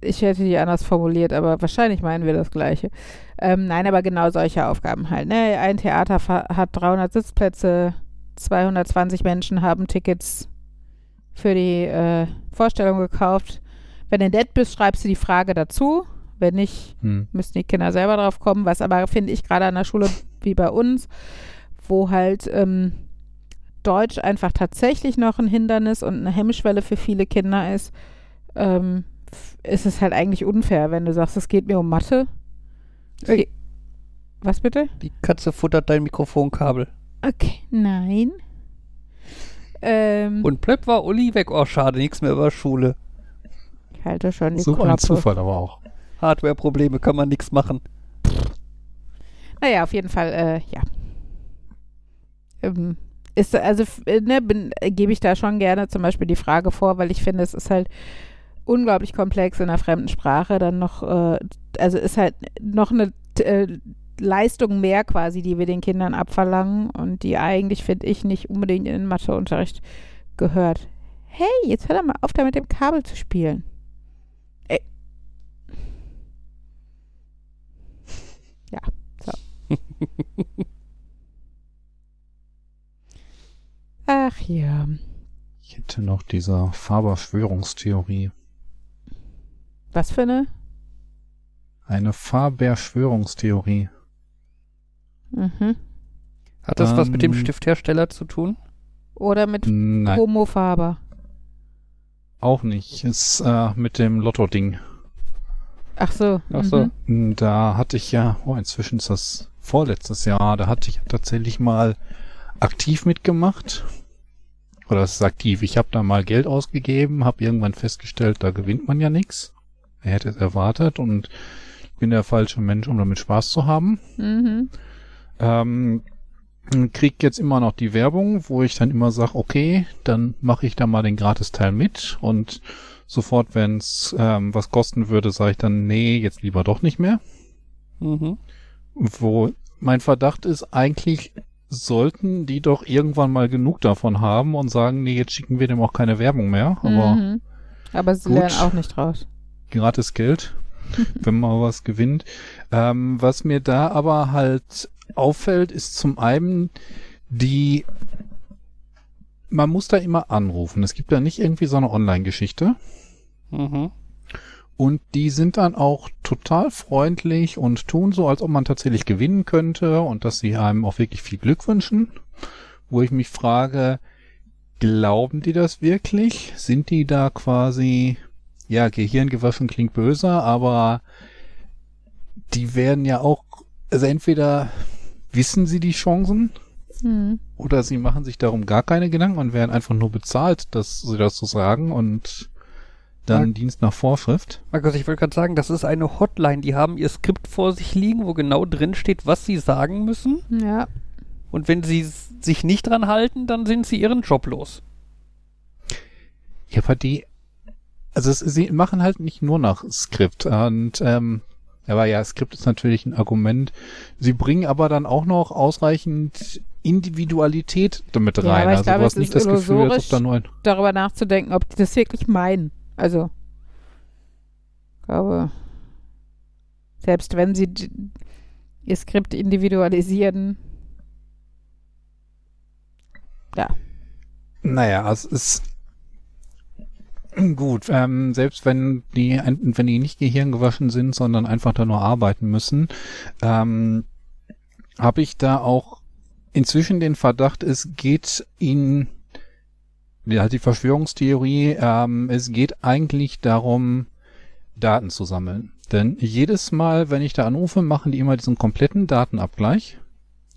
ich hätte die anders formuliert, aber wahrscheinlich meinen wir das Gleiche. Ähm, nein, aber genau solche Aufgaben halt. Ne? Ein Theater hat 300 Sitzplätze, 220 Menschen haben Tickets für die äh, Vorstellung gekauft. Wenn du nett bist, schreibst du die Frage dazu. Wenn nicht, Hm. müssen die Kinder selber drauf kommen, was aber, finde ich, gerade an der Schule wie bei uns, wo halt ähm, Deutsch einfach tatsächlich noch ein Hindernis und eine Hemmschwelle für viele Kinder ist, ähm, ist es halt eigentlich unfair, wenn du sagst, es geht mir um Mathe. Es Ey. ge- Was bitte? Die Katze futtert dein Mikrofonkabel. Okay, nein. Ähm, Und plöpp war Uli weg. Oh, schade, nichts mehr über Schule. ich halte schon die So ein Klappe. Zufall aber auch. Hardware-Probleme, kann man nichts machen. Naja, auf jeden Fall, äh, ja. Ähm, ist, also, äh, ne, äh, gebe ich da schon gerne zum Beispiel die Frage vor, weil ich finde, es ist halt unglaublich komplex in einer fremden Sprache, dann noch, äh, also ist halt noch eine äh, Leistung mehr quasi, die wir den Kindern abverlangen und die eigentlich, finde ich, nicht unbedingt in den Matheunterricht gehört. Hey, jetzt hör doch mal auf, da mit dem Kabel zu spielen. Ey. Ja, so. Ach ja. Ich hätte noch diese Faber-Schwörungstheorie. Was für eine? Eine Faber-Schwörungstheorie. Mhm. Hat das was mit dem Ähm. Stifthersteller zu tun? Oder mit Nein, Homofaber. auch nicht. Ist äh, mit dem Lotto-Ding. Ach so. Ach so. Mhm. Da hatte ich ja, oh, inzwischen ist das vorletztes Jahr, da hatte ich tatsächlich mal aktiv mitgemacht. Oder das ist aktiv. Ich habe da mal Geld ausgegeben, habe irgendwann festgestellt, da gewinnt man ja nichts. Er hätte es erwartet und ich bin der falsche Mensch, um damit Spaß zu haben. Mhm. Ähm, krieg jetzt immer noch die Werbung, wo ich dann immer sage, okay, dann mache ich da mal den Gratisteil mit und sofort, wenn es ähm, was kosten würde, sage ich dann, nee, jetzt lieber doch nicht mehr. Mhm. Wo mein Verdacht ist, eigentlich sollten die doch irgendwann mal genug davon haben und sagen, nee, jetzt schicken wir dem auch keine Werbung mehr, aber Mhm. Aber sie Gut. lernen auch nicht raus. gratis Geld, wenn man was gewinnt. Ähm, was mir da aber halt auffällt, ist zum einen die, man muss da immer anrufen. Es gibt da nicht irgendwie so eine Online-Geschichte. Mhm. Und die sind dann auch total freundlich und tun so, als ob man tatsächlich gewinnen könnte und dass sie einem auch wirklich viel Glück wünschen. Wo ich mich frage, glauben die das wirklich? Sind die da quasi, ja, Gehirn gewaschen klingt böse, aber die werden ja auch, also entweder wissen sie die Chancen Mhm. oder sie machen sich darum gar keine Gedanken und werden einfach nur bezahlt, dass sie das so sagen und dann Ja. Dienst nach Vorschrift. Markus, ich wollte gerade sagen, das ist eine Hotline. Die haben ihr Skript vor sich liegen, wo genau drin steht, was sie sagen müssen. Ja. Und wenn sie sich nicht dran halten, dann sind sie ihren Job los. Ja, aber die, also es, sie machen halt nicht nur nach Skript und ähm, aber ja, Skript ist natürlich ein Argument. Sie bringen aber dann auch noch ausreichend Individualität damit Ja, rein. also glaube, du hast nicht das Gefühl, als ob da nur ein Darüber nachzudenken, ob die das wirklich meinen. Also, ich glaube, selbst wenn sie ihr Skript individualisieren, Naja, es ist gut. Ähm, selbst wenn die, wenn die nicht gehirngewaschen sind, sondern einfach da nur arbeiten müssen, ähm, habe ich da auch inzwischen den Verdacht, es geht ihnen, ja, halt die Verschwörungstheorie, ähm, es geht eigentlich darum, Daten zu sammeln. Denn jedes Mal, wenn ich da anrufe, machen die immer diesen kompletten Datenabgleich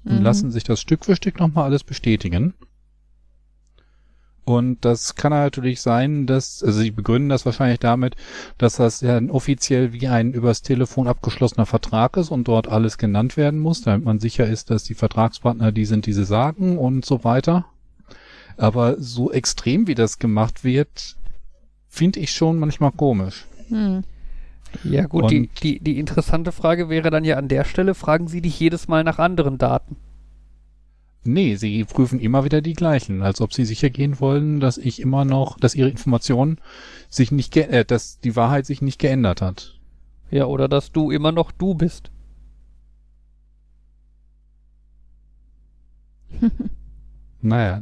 und Mhm. lassen sich das Stück für Stück nochmal alles bestätigen. Und das kann natürlich sein, dass, also sie begründen das wahrscheinlich damit, dass das ja offiziell wie ein übers Telefon abgeschlossener Vertrag ist und dort alles genannt werden muss, damit man sicher ist, dass die Vertragspartner die sind, die sie sagen und so weiter. Aber so extrem wie das gemacht wird, finde ich schon manchmal komisch. Hm. Ja gut, die, die, die interessante Frage wäre dann ja an der Stelle, fragen Sie dich jedes Mal nach anderen Daten. Nee, sie prüfen immer wieder die gleichen, als ob sie sicher gehen wollen, dass ich immer noch, dass ihre Information sich nicht, ge äh, dass die Wahrheit sich nicht geändert hat. Ja, oder dass du immer noch du bist. Naja,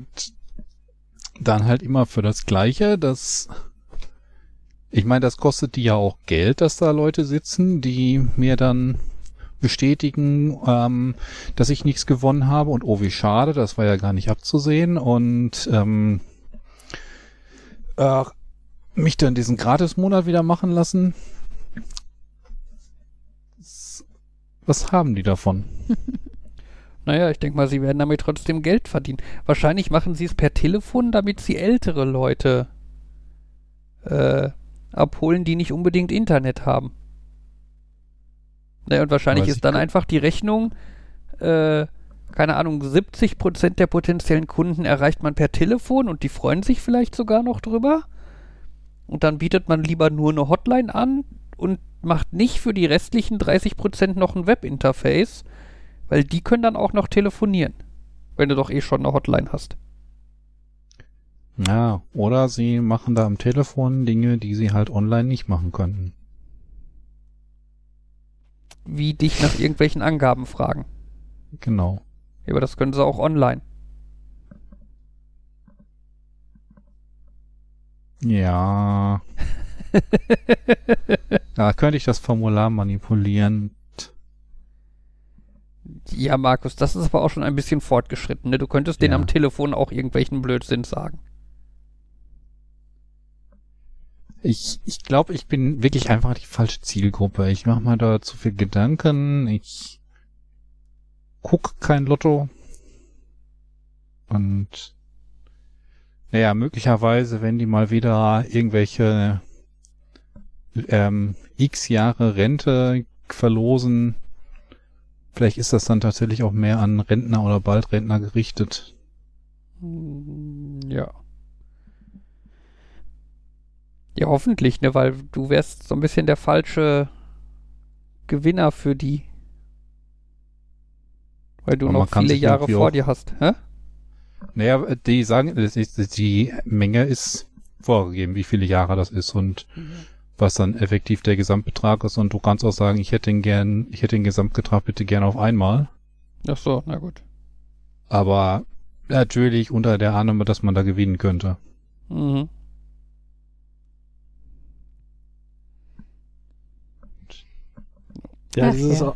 dann halt immer für das Gleiche, das, ich meine, das kostet die ja auch Geld, dass da Leute sitzen, die mir dann bestätigen, ähm, dass ich nichts gewonnen habe und oh, wie schade, das war ja gar nicht abzusehen und ähm, äh, mich dann diesen Gratis-Monat wieder machen lassen. Was haben die davon? Naja, ich denke mal, sie werden damit trotzdem Geld verdienen. Wahrscheinlich machen sie es per Telefon, damit sie ältere Leute äh, abholen, die nicht unbedingt Internet haben. Naja, und wahrscheinlich ist dann einfach die Rechnung, äh, keine Ahnung, 70% der potenziellen Kunden erreicht man per Telefon und die freuen sich vielleicht sogar noch drüber. Und dann bietet man lieber nur eine Hotline an und macht nicht für die restlichen 30% noch ein Webinterface, weil die können dann auch noch telefonieren, wenn du doch eh schon eine Hotline hast. Ja, oder sie machen da am Telefon Dinge, die sie halt online nicht machen könnten. Wie dich nach irgendwelchen Angaben fragen. Genau. Aber das können sie auch online. Ja. da könnte ich das Formular manipulieren. Ja, Markus, das ist aber auch schon ein bisschen fortgeschritten. Ne? Du könntest denen Ja. am Telefon auch irgendwelchen Blödsinn sagen. Ich, ich glaube, ich bin wirklich einfach die falsche Zielgruppe. Ich mache mir da zu viel Gedanken. Ich guck kein Lotto. Und naja, möglicherweise, wenn die mal wieder irgendwelche ähm, x Jahre Rente verlosen, vielleicht ist das dann tatsächlich auch mehr an Rentner oder Baldrentner gerichtet. Hm, Ja. Ja, hoffentlich, ne, weil du wärst so ein bisschen der falsche Gewinner für die. Weil du Aber noch viele Jahre vor dir hast. Hä? Naja, die sagen, die Menge ist vorgegeben, wie viele Jahre das ist und was dann effektiv der Gesamtbetrag ist. Und du kannst auch sagen, ich hätte den gern, ich hätte den Gesamtbetrag bitte gern auf einmal. Ach so, na gut. Aber natürlich unter der Annahme, dass man da gewinnen könnte. Mhm. Ja, dieses ja.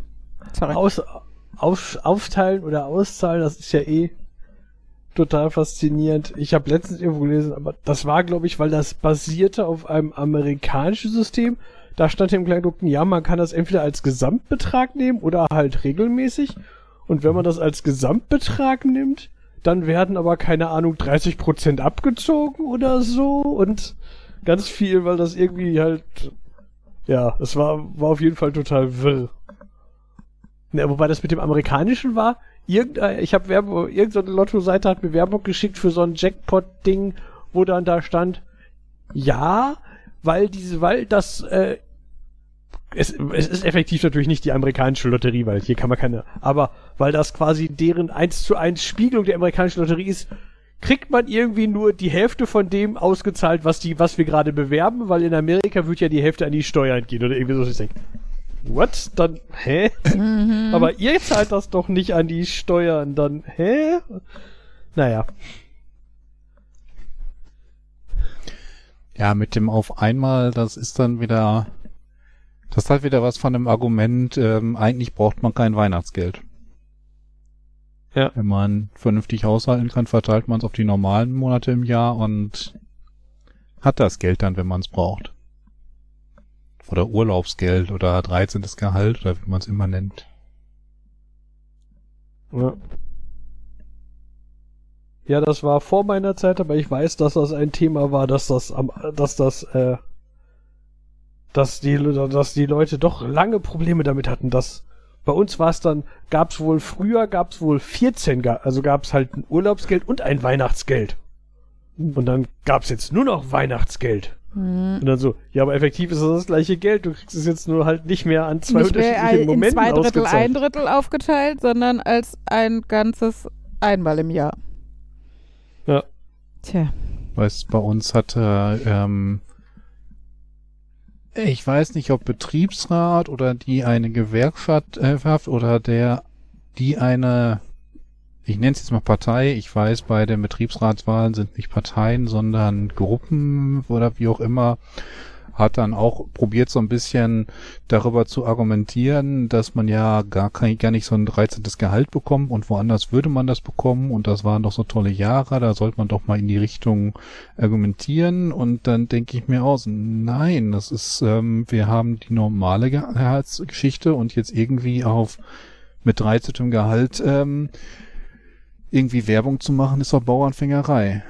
Aus, auf, Aufteilen oder Auszahlen, das ist ja eh total faszinierend. Ich habe letztens irgendwo gelesen, aber das war, glaube ich, weil das basierte auf einem amerikanischen System. Da stand im Kleingedruckten, ja, man kann das entweder als Gesamtbetrag nehmen oder halt regelmäßig. Und wenn man das als Gesamtbetrag nimmt, dann werden aber, keine Ahnung, 30% abgezogen oder so und ganz viel, weil das irgendwie halt, ja, es war, war auf jeden Fall total wirr. Ne, wobei das mit dem amerikanischen war, irgendein, ich habe Werbung, irgendeine Lotto-Seite hat mir Werbung geschickt für so ein Jackpot-Ding, wo dann da stand, ja, weil diese, weil das äh, es, es ist effektiv natürlich nicht die amerikanische Lotterie, weil hier kann man keine, aber weil das quasi deren eins zu eins Spiegelung der amerikanischen Lotterie ist, kriegt man irgendwie nur die Hälfte von dem ausgezahlt, was die, was wir gerade bewerben, weil in Amerika wird ja die Hälfte an die Steuern gehen oder irgendwie so. Ich denke, what? Dann, hä? Mhm. Aber ihr zahlt das doch nicht an die Steuern, dann, hä? Naja. Ja, mit dem auf einmal, das ist dann wieder, das hat wieder was von dem Argument, ähm, eigentlich braucht man kein Weihnachtsgeld. Ja. Wenn man vernünftig haushalten kann, verteilt man es auf die normalen Monate im Jahr und hat das Geld dann, wenn man es braucht. Oder Urlaubsgeld oder 13. Gehalt oder wie man es immer nennt. Ja. Ja, das war vor meiner Zeit, aber ich weiß, dass das ein Thema war, dass das am, dass das, äh, dass die, dass die Leute doch lange Probleme damit hatten, dass bei uns war es dann, gab es wohl früher, gab es wohl 14, Ge- also gab es halt ein Urlaubsgeld und ein Weihnachtsgeld. Und dann gab es jetzt nur noch Weihnachtsgeld. Mhm. Und dann so, ja, aber effektiv ist das das gleiche Geld, du kriegst es jetzt nur halt nicht mehr an zwei Nicht mehr unterschiedlichen in Momenten zwei Drittel, ausgezahlt. ein Drittel aufgeteilt, sondern als ein ganzes einmal im Jahr. Ja. Tja. Weißt, bei uns hatte, ähm, ich weiß nicht, ob Betriebsrat oder die eine Gewerkschaft äh, oder der, die eine, ich nenne es jetzt mal Partei, ich weiß, bei den Betriebsratswahlen sind nicht Parteien, sondern Gruppen oder wie auch immer, hat dann auch probiert so ein bisschen darüber zu argumentieren, dass man ja gar kein, gar nicht so ein 13. Gehalt bekommt und woanders würde man das bekommen und das waren doch so tolle Jahre, da sollte man doch mal in die Richtung argumentieren und dann denke ich mir aus, nein, das ist, ähm, wir haben die normale Gehaltsgeschichte und jetzt irgendwie auf mit 13. Gehalt ähm, irgendwie Werbung zu machen, ist doch Bauernfängerei.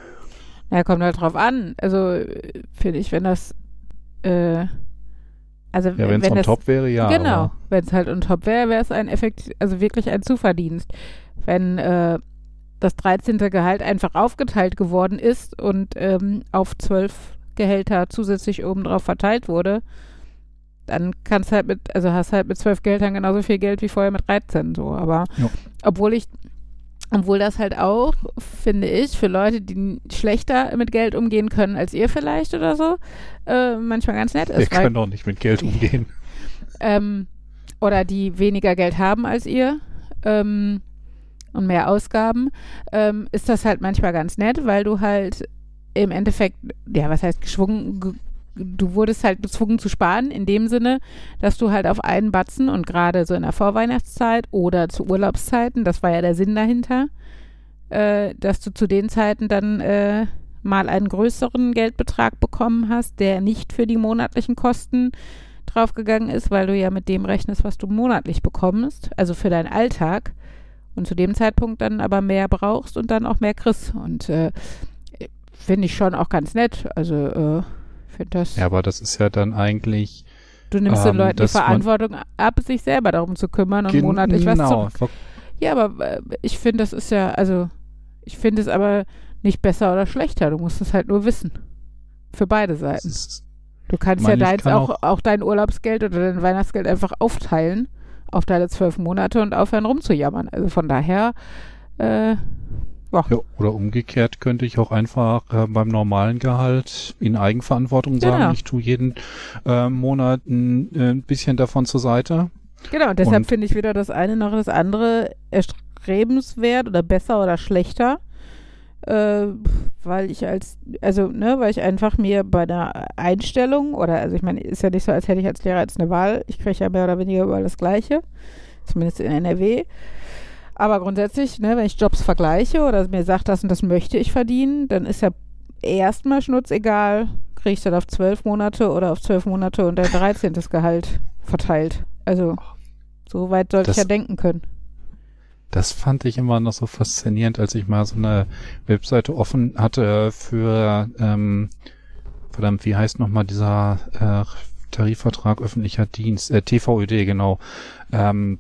Ja, kommt halt drauf an. Also finde ich, wenn das äh, also Ja, wenn es on das, top wäre, ja. genau, wenn es halt on top wäre, wäre es ein Effekt, also wirklich ein Zuverdienst. Wenn äh, das 13. Gehalt einfach aufgeteilt geworden ist und ähm, auf zwölf Gehälter zusätzlich obendrauf verteilt wurde, dann kannst halt mit, also hast halt mit zwölf Gehältern genauso viel Geld wie vorher mit 13 so. Aber Ja. obwohl ich, obwohl das halt auch, finde ich, für Leute, die schlechter mit Geld umgehen können als ihr vielleicht oder so, äh, manchmal ganz nett Wir ist. weil- können doch nicht mit Geld umgehen. ähm, oder die weniger Geld haben als ihr ähm, und mehr Ausgaben, ähm, ist das halt manchmal ganz nett, weil du halt im Endeffekt, ja, was heißt geschwungen, ge du wurdest halt gezwungen zu sparen, in dem Sinne, dass du halt auf einen Batzen und gerade so in der Vorweihnachtszeit oder zu Urlaubszeiten, das war ja der Sinn dahinter, äh, dass du zu den Zeiten dann äh, mal einen größeren Geldbetrag bekommen hast, der nicht für die monatlichen Kosten draufgegangen ist, weil du ja mit dem rechnest, was du monatlich bekommst, also für deinen Alltag und zu dem Zeitpunkt dann aber mehr brauchst und dann auch mehr kriegst. Und äh, finde ich schon auch ganz nett. Also finde das, Ja, aber das ist ja dann eigentlich du nimmst den ähm, Leuten die Verantwortung ab, sich selber darum zu kümmern und monatlich was genau. zu. Ja, aber äh, ich finde, das ist ja, also ich finde es aber nicht besser oder schlechter. Du musst es halt nur wissen. Für beide Seiten. ist, Du kannst ja deins kann auch, auch- auch dein Urlaubsgeld oder dein Weihnachtsgeld einfach aufteilen auf deine zwölf Monate und aufhören rumzujammern. Also von daher, äh, ja, oder umgekehrt könnte ich auch einfach äh, beim normalen Gehalt in Eigenverantwortung sagen, Genau. ich tue jeden äh, Monat ein, äh, ein bisschen davon zur Seite. genau, und deshalb finde ich weder das eine noch das andere erstrebenswert oder besser oder schlechter. Äh, weil ich als, also, ne, weil ich einfach mir bei der Einstellung oder, also ich meine, ist ja nicht so, als hätte ich als Lehrer jetzt eine Wahl. Ich kriege ja mehr oder weniger überall das Gleiche. Zumindest in NRW. Aber grundsätzlich, ne, wenn ich Jobs vergleiche oder mir sagt, das und das möchte ich verdienen, dann ist ja erstmal schnurzegal, kriege ich das auf zwölf Monate oder auf zwölf Monate und ein 13. Gehalt verteilt. Also, so weit sollte ich ja denken können. Das fand ich immer noch so faszinierend, als ich mal so eine Webseite offen hatte für, ähm, verdammt, wie heißt nochmal dieser äh, Tarifvertrag öffentlicher Dienst, äh, TVÖD, genau, ähm,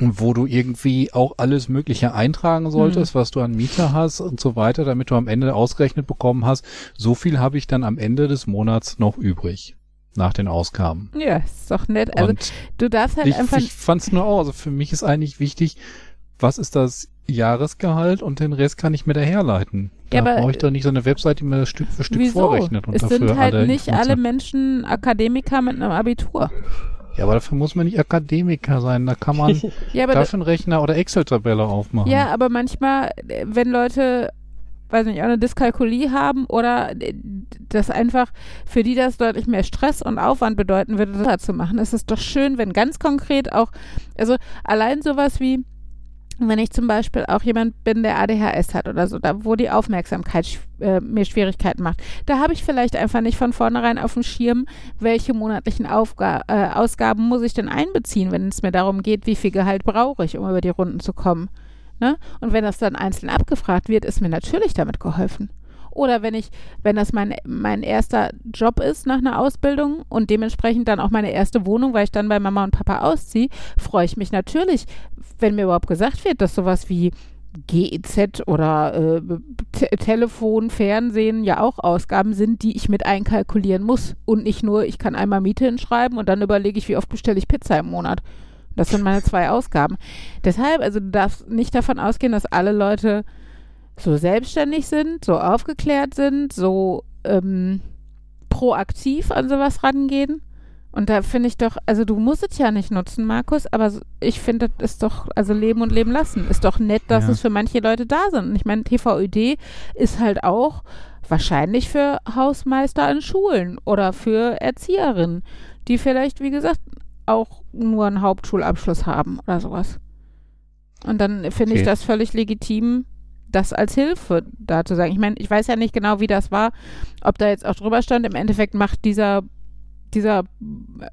wo du irgendwie auch alles Mögliche eintragen solltest, was du an Mieter hast und so weiter, damit du am Ende ausgerechnet bekommen hast, so viel habe ich dann am Ende des Monats noch übrig. nach den Ausgaben. Ja, ist doch nett. Also Und du darfst halt ich, einfach. ich fand's nur auch, also für mich ist eigentlich wichtig, was ist das Jahresgehalt und den Rest kann ich mir da herleiten. Da Ja, brauche ich doch nicht so eine Website, die mir das Stück für Stück Wieso? vorrechnet und es dafür sind halt alle nicht alle Menschen Akademiker mit einem Abitur. Ja, aber dafür muss man nicht Akademiker sein. Da kann man Ja, aber, Taschenrechner oder Excel-Tabelle aufmachen. ja, aber manchmal, äh, wenn Leute, weiß nicht, auch eine Dyskalkulie haben oder äh, das einfach, für die das deutlich mehr Stress und Aufwand bedeuten würde, das zu machen, ist es doch schön, wenn ganz konkret auch, also allein sowas wie, wenn ich zum Beispiel auch jemand bin, der ADHS hat oder so, da wo die Aufmerksamkeit äh, mir Schwierigkeiten macht, da habe ich vielleicht einfach nicht von vornherein auf dem Schirm, welche monatlichen Aufga äh, Ausgaben muss ich denn einbeziehen, wenn es mir darum geht, wie viel Gehalt brauche ich, um über die Runden zu kommen. Ne? Und wenn das dann einzeln abgefragt wird, ist mir natürlich damit geholfen. Oder wenn ich, wenn das mein, mein erster Job ist nach einer Ausbildung und dementsprechend dann auch meine erste Wohnung, weil ich dann bei Mama und Papa ausziehe, freue ich mich natürlich, wenn mir überhaupt gesagt wird, dass sowas wie GEZ oder äh, Telefon, Fernsehen ja auch Ausgaben sind, die ich mit einkalkulieren muss. Und nicht nur, ich kann einmal Miete hinschreiben und dann überlege ich, wie oft bestelle ich Pizza im Monat. Das sind meine zwei Ausgaben. Deshalb, also du darfst nicht davon ausgehen, dass alle Leute so selbstständig sind, so aufgeklärt sind, so ähm, proaktiv an sowas rangehen. Und da finde ich doch, also du musst es ja nicht nutzen, Markus, aber ich finde, das ist doch, also leben und leben lassen. Ist doch nett, dass Ja. es für manche Leute da sind. Und ich meine, TVÖD ist halt auch wahrscheinlich für Hausmeister an Schulen oder für Erzieherinnen, die vielleicht, wie gesagt, auch nur einen Hauptschulabschluss haben oder sowas. Und dann finde ich Okay. das völlig legitim, das als Hilfe da zu sagen. Ich meine, ich weiß ja nicht genau, wie das war, ob da jetzt auch drüber stand. Im Endeffekt macht dieser, dieser, äh,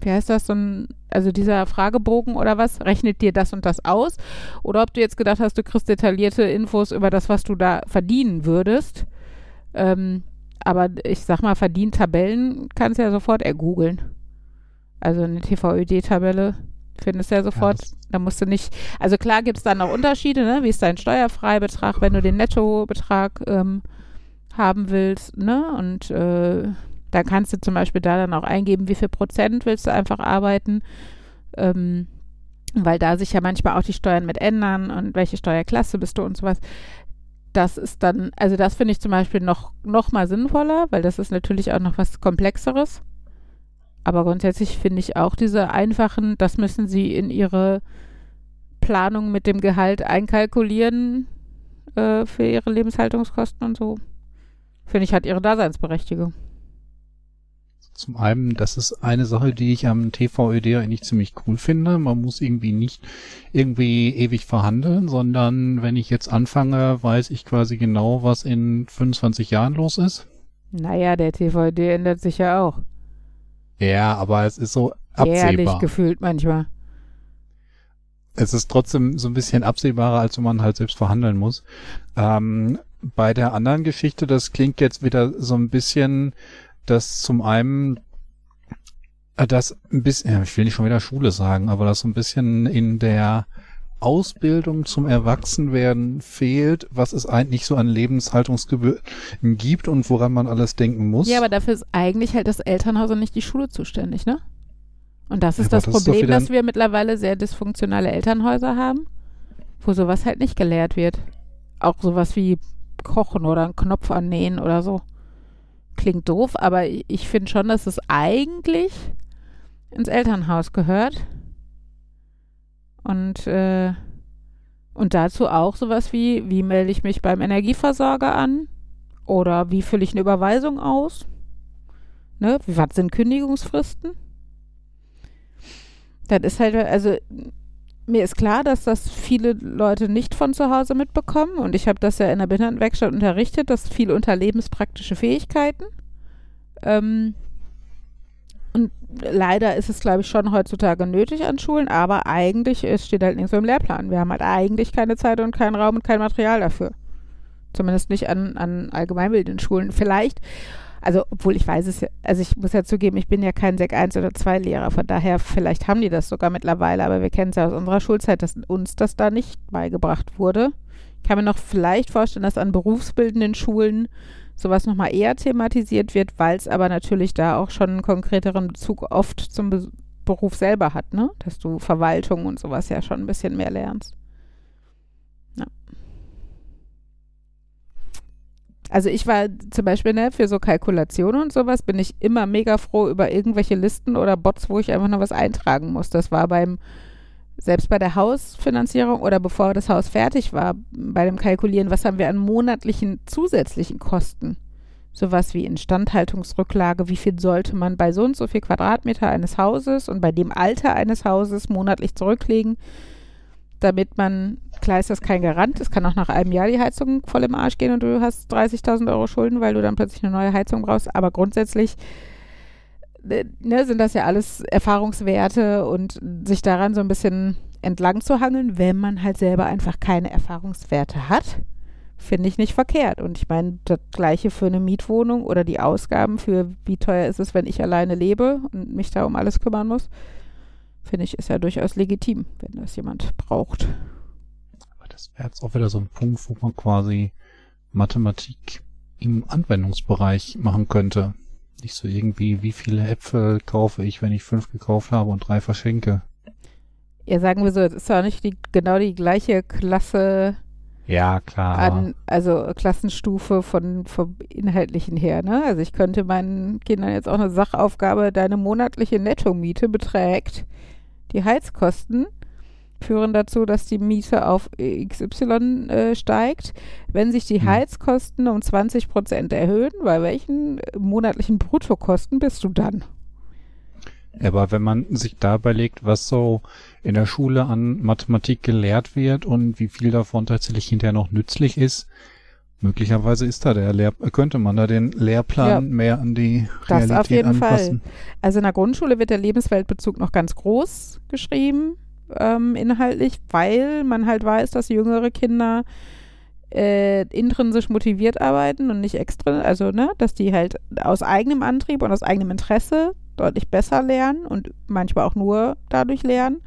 wie heißt das, so ein, also dieser Fragebogen oder was, rechnet dir das und das aus? Oder ob du jetzt gedacht hast, du kriegst detaillierte Infos über das, was du da verdienen würdest. Ähm, aber ich sag mal, Verdientabellen kannst du ja sofort ergoogeln. Also eine TVÖD-Tabelle findest du ja sofort. das- da musst du nicht, also klar gibt es dann noch Unterschiede, ne? Wie ist dein Steuerfreibetrag, wenn du den Nettobetrag ähm, haben willst, ne? Und äh, da kannst du zum Beispiel da dann auch eingeben, wie viel Prozent willst du einfach arbeiten. Ähm, weil da sich ja manchmal auch die Steuern mit ändern und welche Steuerklasse bist du und sowas. Das ist dann, also das finde ich zum Beispiel noch, noch mal sinnvoller, weil das ist natürlich auch noch was Komplexeres. Aber grundsätzlich finde ich auch diese einfachen, das müssen Sie in Ihre Planung mit dem Gehalt einkalkulieren äh, für Ihre Lebenshaltungskosten und so. Finde ich, hat ihre Daseinsberechtigung. Zum einen, das ist eine Sache, die ich am TVÖD eigentlich ziemlich cool finde. Man muss irgendwie nicht irgendwie ewig verhandeln, sondern wenn ich jetzt anfange, weiß ich quasi genau, was in 25 Jahren los ist. Naja, der TVD ändert sich ja auch. Ja, aber es ist so Ehrlich absehbar. gefühlt manchmal. Es ist trotzdem so ein bisschen absehbarer, als wenn man halt selbst verhandeln muss. Ähm, bei der anderen Geschichte, das klingt jetzt wieder so ein bisschen, dass zum einen äh, das ein bisschen, ich will nicht schon wieder Schule sagen, aber das so ein bisschen in der Ausbildung zum Erwachsenwerden fehlt, was es eigentlich so an Lebenshaltungsgebühren gibt und woran man alles denken muss. Ja, aber dafür ist eigentlich halt das Elternhaus und nicht die Schule zuständig, ne? Und das ist Aber das das ist Problem, wieder dass wir mittlerweile sehr dysfunktionale Elternhäuser haben, wo sowas halt nicht gelehrt wird. Auch sowas wie Kochen oder einen Knopf annähen oder so. Klingt doof, aber ich finde schon, dass es eigentlich ins Elternhaus gehört. Und, äh, und dazu auch sowas wie, wie melde ich mich beim Energieversorger an? Oder wie fülle ich eine Überweisung aus? Ne? Was sind Kündigungsfristen? Das ist halt, also mir ist klar, dass das viele Leute nicht von zu Hause mitbekommen und ich habe das ja in der Behindertenwerkstatt unterrichtet, das viel unter lebenspraktische Fähigkeiten. Ähm, und leider ist es, glaube ich, schon heutzutage nötig an Schulen, aber eigentlich, es steht halt nicht so im Lehrplan. Wir haben halt eigentlich keine Zeit und keinen Raum und kein Material dafür. Zumindest nicht an, an allgemeinbildenden Schulen. Vielleicht, also obwohl ich weiß es ja, also ich muss ja zugeben, ich bin ja kein Sek 1 oder 2 Lehrer, von daher vielleicht haben die das sogar mittlerweile, aber wir kennen es ja aus unserer Schulzeit, dass uns das da nicht beigebracht wurde. Ich kann mir noch vielleicht vorstellen, dass an berufsbildenden Schulen sowas nochmal eher thematisiert wird, weil es aber natürlich da auch schon einen konkreteren Bezug oft zum Be Beruf selber hat, ne? Dass du Verwaltung und sowas ja schon ein bisschen mehr lernst. Ja. Also ich war zum Beispiel ne, für so Kalkulationen und sowas bin ich immer mega froh über irgendwelche Listen oder Bots, wo ich einfach nur was eintragen muss. Das war beim selbst bei der Hausfinanzierung oder bevor das Haus fertig war, bei dem Kalkulieren, was haben wir an monatlichen zusätzlichen Kosten? Sowas wie Instandhaltungsrücklage, wie viel sollte man bei so und so viel Quadratmeter eines Hauses und bei dem Alter eines Hauses monatlich zurücklegen, damit man, klar ist das kein Garant, es kann auch nach einem Jahr die Heizung voll im Arsch gehen und du hast 30.000 Euro Schulden, weil du dann plötzlich eine neue Heizung brauchst, aber grundsätzlich ne, sind das ja alles Erfahrungswerte und sich daran so ein bisschen entlang zu hangeln, wenn man halt selber einfach keine Erfahrungswerte hat, finde ich nicht verkehrt. Und ich meine, das gleiche für eine Mietwohnung oder die Ausgaben für wie teuer ist es, wenn ich alleine lebe und mich da um alles kümmern muss, finde ich, ist ja durchaus legitim, wenn das jemand braucht. Aber das wäre jetzt auch wieder so ein Punkt, wo man quasi Mathematik im Anwendungsbereich machen könnte. Nicht so irgendwie, wie viele Äpfel kaufe ich, wenn ich fünf gekauft habe und drei verschenke. Ja, sagen wir so, es ist ja nicht die, genau die gleiche Klasse Ja, klar. an, also Klassenstufe von, vom Inhaltlichen her, ne? Also ich könnte meinen Kindern jetzt auch eine Sachaufgabe, deine monatliche Nettomiete beträgt die Heizkosten, führen dazu, dass die Miete auf XY äh, steigt. Wenn sich die Hm. Heizkosten um 20 Prozent erhöhen, bei welchen monatlichen Bruttokosten bist du dann? Aber wenn man sich dabei legt, was so in der Schule an Mathematik gelehrt wird und wie viel davon tatsächlich hinterher noch nützlich ist, möglicherweise ist da der Lehr könnte man da den Lehrplan Ja. mehr an die Das Realität auf jeden anpassen. Also in der Grundschule wird der Lebensweltbezug noch ganz groß geschrieben, ähm, inhaltlich, weil man halt weiß, dass jüngere Kinder äh, intrinsisch motiviert arbeiten und nicht extra, also ne, dass die halt aus eigenem Antrieb und aus eigenem Interesse deutlich besser lernen und manchmal auch nur dadurch lernen.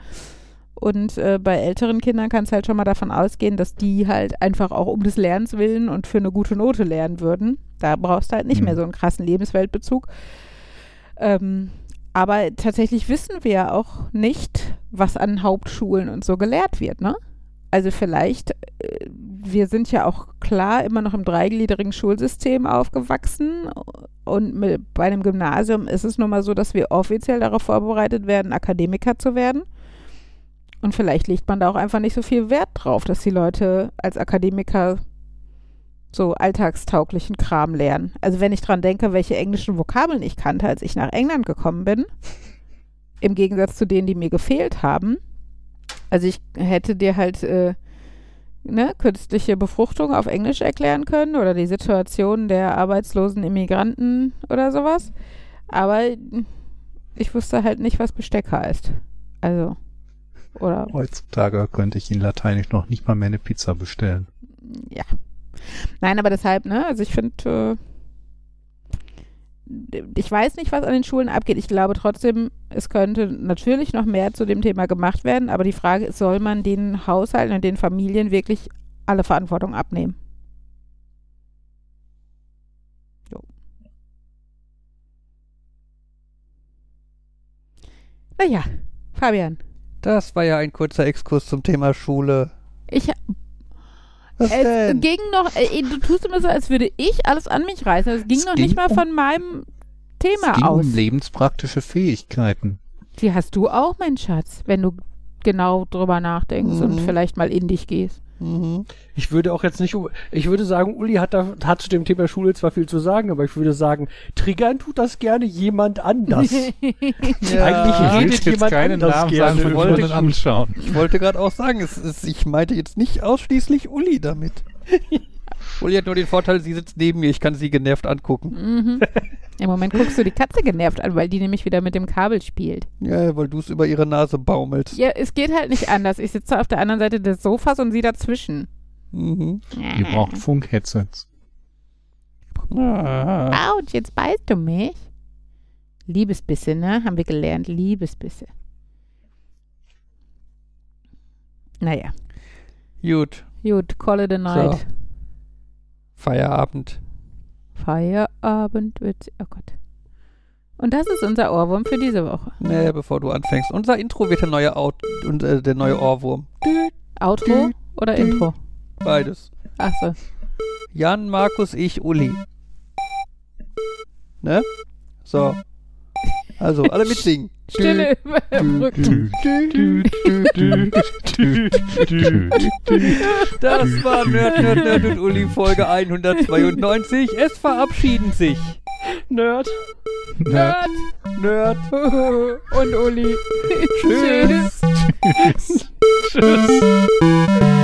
Und äh, bei älteren Kindern kann es halt schon mal davon ausgehen, dass die halt einfach auch um des Lernens willen und für eine gute Note lernen würden. Da brauchst du halt nicht Mhm. mehr so einen krassen Lebensweltbezug. Ähm, aber tatsächlich wissen wir ja auch nicht, was an Hauptschulen und so gelehrt wird, ne? Also vielleicht, äh, wir sind ja auch klar immer noch im dreigliedrigen Schulsystem aufgewachsen und mit, bei einem Gymnasium ist es nun mal so, dass wir offiziell darauf vorbereitet werden, Akademiker zu werden. Und vielleicht legt man da auch einfach nicht so viel Wert drauf, dass die Leute als Akademiker so alltagstauglichen Kram lernen. Also wenn ich dran denke, welche englischen Vokabeln ich kannte, als ich nach England gekommen bin, im Gegensatz zu denen, die mir gefehlt haben. Also ich hätte dir halt äh, ne, künstliche Befruchtung auf Englisch erklären können oder die Situation der arbeitslosen Immigranten oder sowas. Aber ich wusste halt nicht, was Besteck heißt. Also, oder Heutzutage könnte ich in Lateinisch noch nicht mal mehr eine Pizza bestellen. ja. Nein, aber deshalb, ne, also ich finde, äh, ich weiß nicht, was an den Schulen abgeht. Ich glaube trotzdem, es könnte natürlich noch mehr zu dem Thema gemacht werden, aber die Frage ist, soll man den Haushalten und den Familien wirklich alle Verantwortung abnehmen? Jo. Naja, Fabian, Das war ja ein kurzer Exkurs zum Thema Schule. ich Was Es denn? ging noch, äh, du tust immer so, als würde ich alles an mich reißen. Es ging Es noch ging nicht mal um- von meinem Thema es ging aus. um lebenspraktische Fähigkeiten. Die hast du auch, mein Schatz, wenn du genau drüber nachdenkst und Mhm. vielleicht mal in dich gehst. Mhm. Ich würde auch jetzt nicht, ich würde sagen, Uli hat, da, hat zu dem Thema Schule zwar viel zu sagen, aber ich würde sagen, triggern tut das gerne jemand anders. Ja, Eigentlich redet jemand anders gerne sagen, ihn anschauen. ich wollte gerade auch sagen, es ist, ich meinte jetzt nicht ausschließlich Uli damit. Uli hat nur den Vorteil, sie sitzt neben mir, ich kann sie genervt angucken. Mhm. Im Moment guckst du die Katze genervt an, weil die nämlich wieder mit dem Kabel spielt. Ja, weil du es über ihre Nase baumelst. Ja, es geht halt nicht anders. Ich sitze auf der anderen Seite des Sofas und sie dazwischen. Mhm. Die braucht Funk-Headsets. Ah. Autsch, jetzt beißt du mich. Liebesbisse, ne? Haben wir gelernt. Liebesbisse. Naja, Gut, gut, call it a night. Feierabend. Feierabend wird sie. Oh Gott. Und das ist unser Ohrwurm für diese Woche. Nee, bevor du anfängst. Unser Intro wird der neue Out und äh, der neue Ohrwurm. Outro oder Intro? Beides. Achso. Jan, Markus, ich, Uli. Ne? So. Also, alle mitsingen. Stille überbrücken. Das war Nerd, Nerd, Nerd und Uli Folge 192. Es verabschieden sich Nerd. Nerd Nerd. und Uli. Tschüss. Tschüss.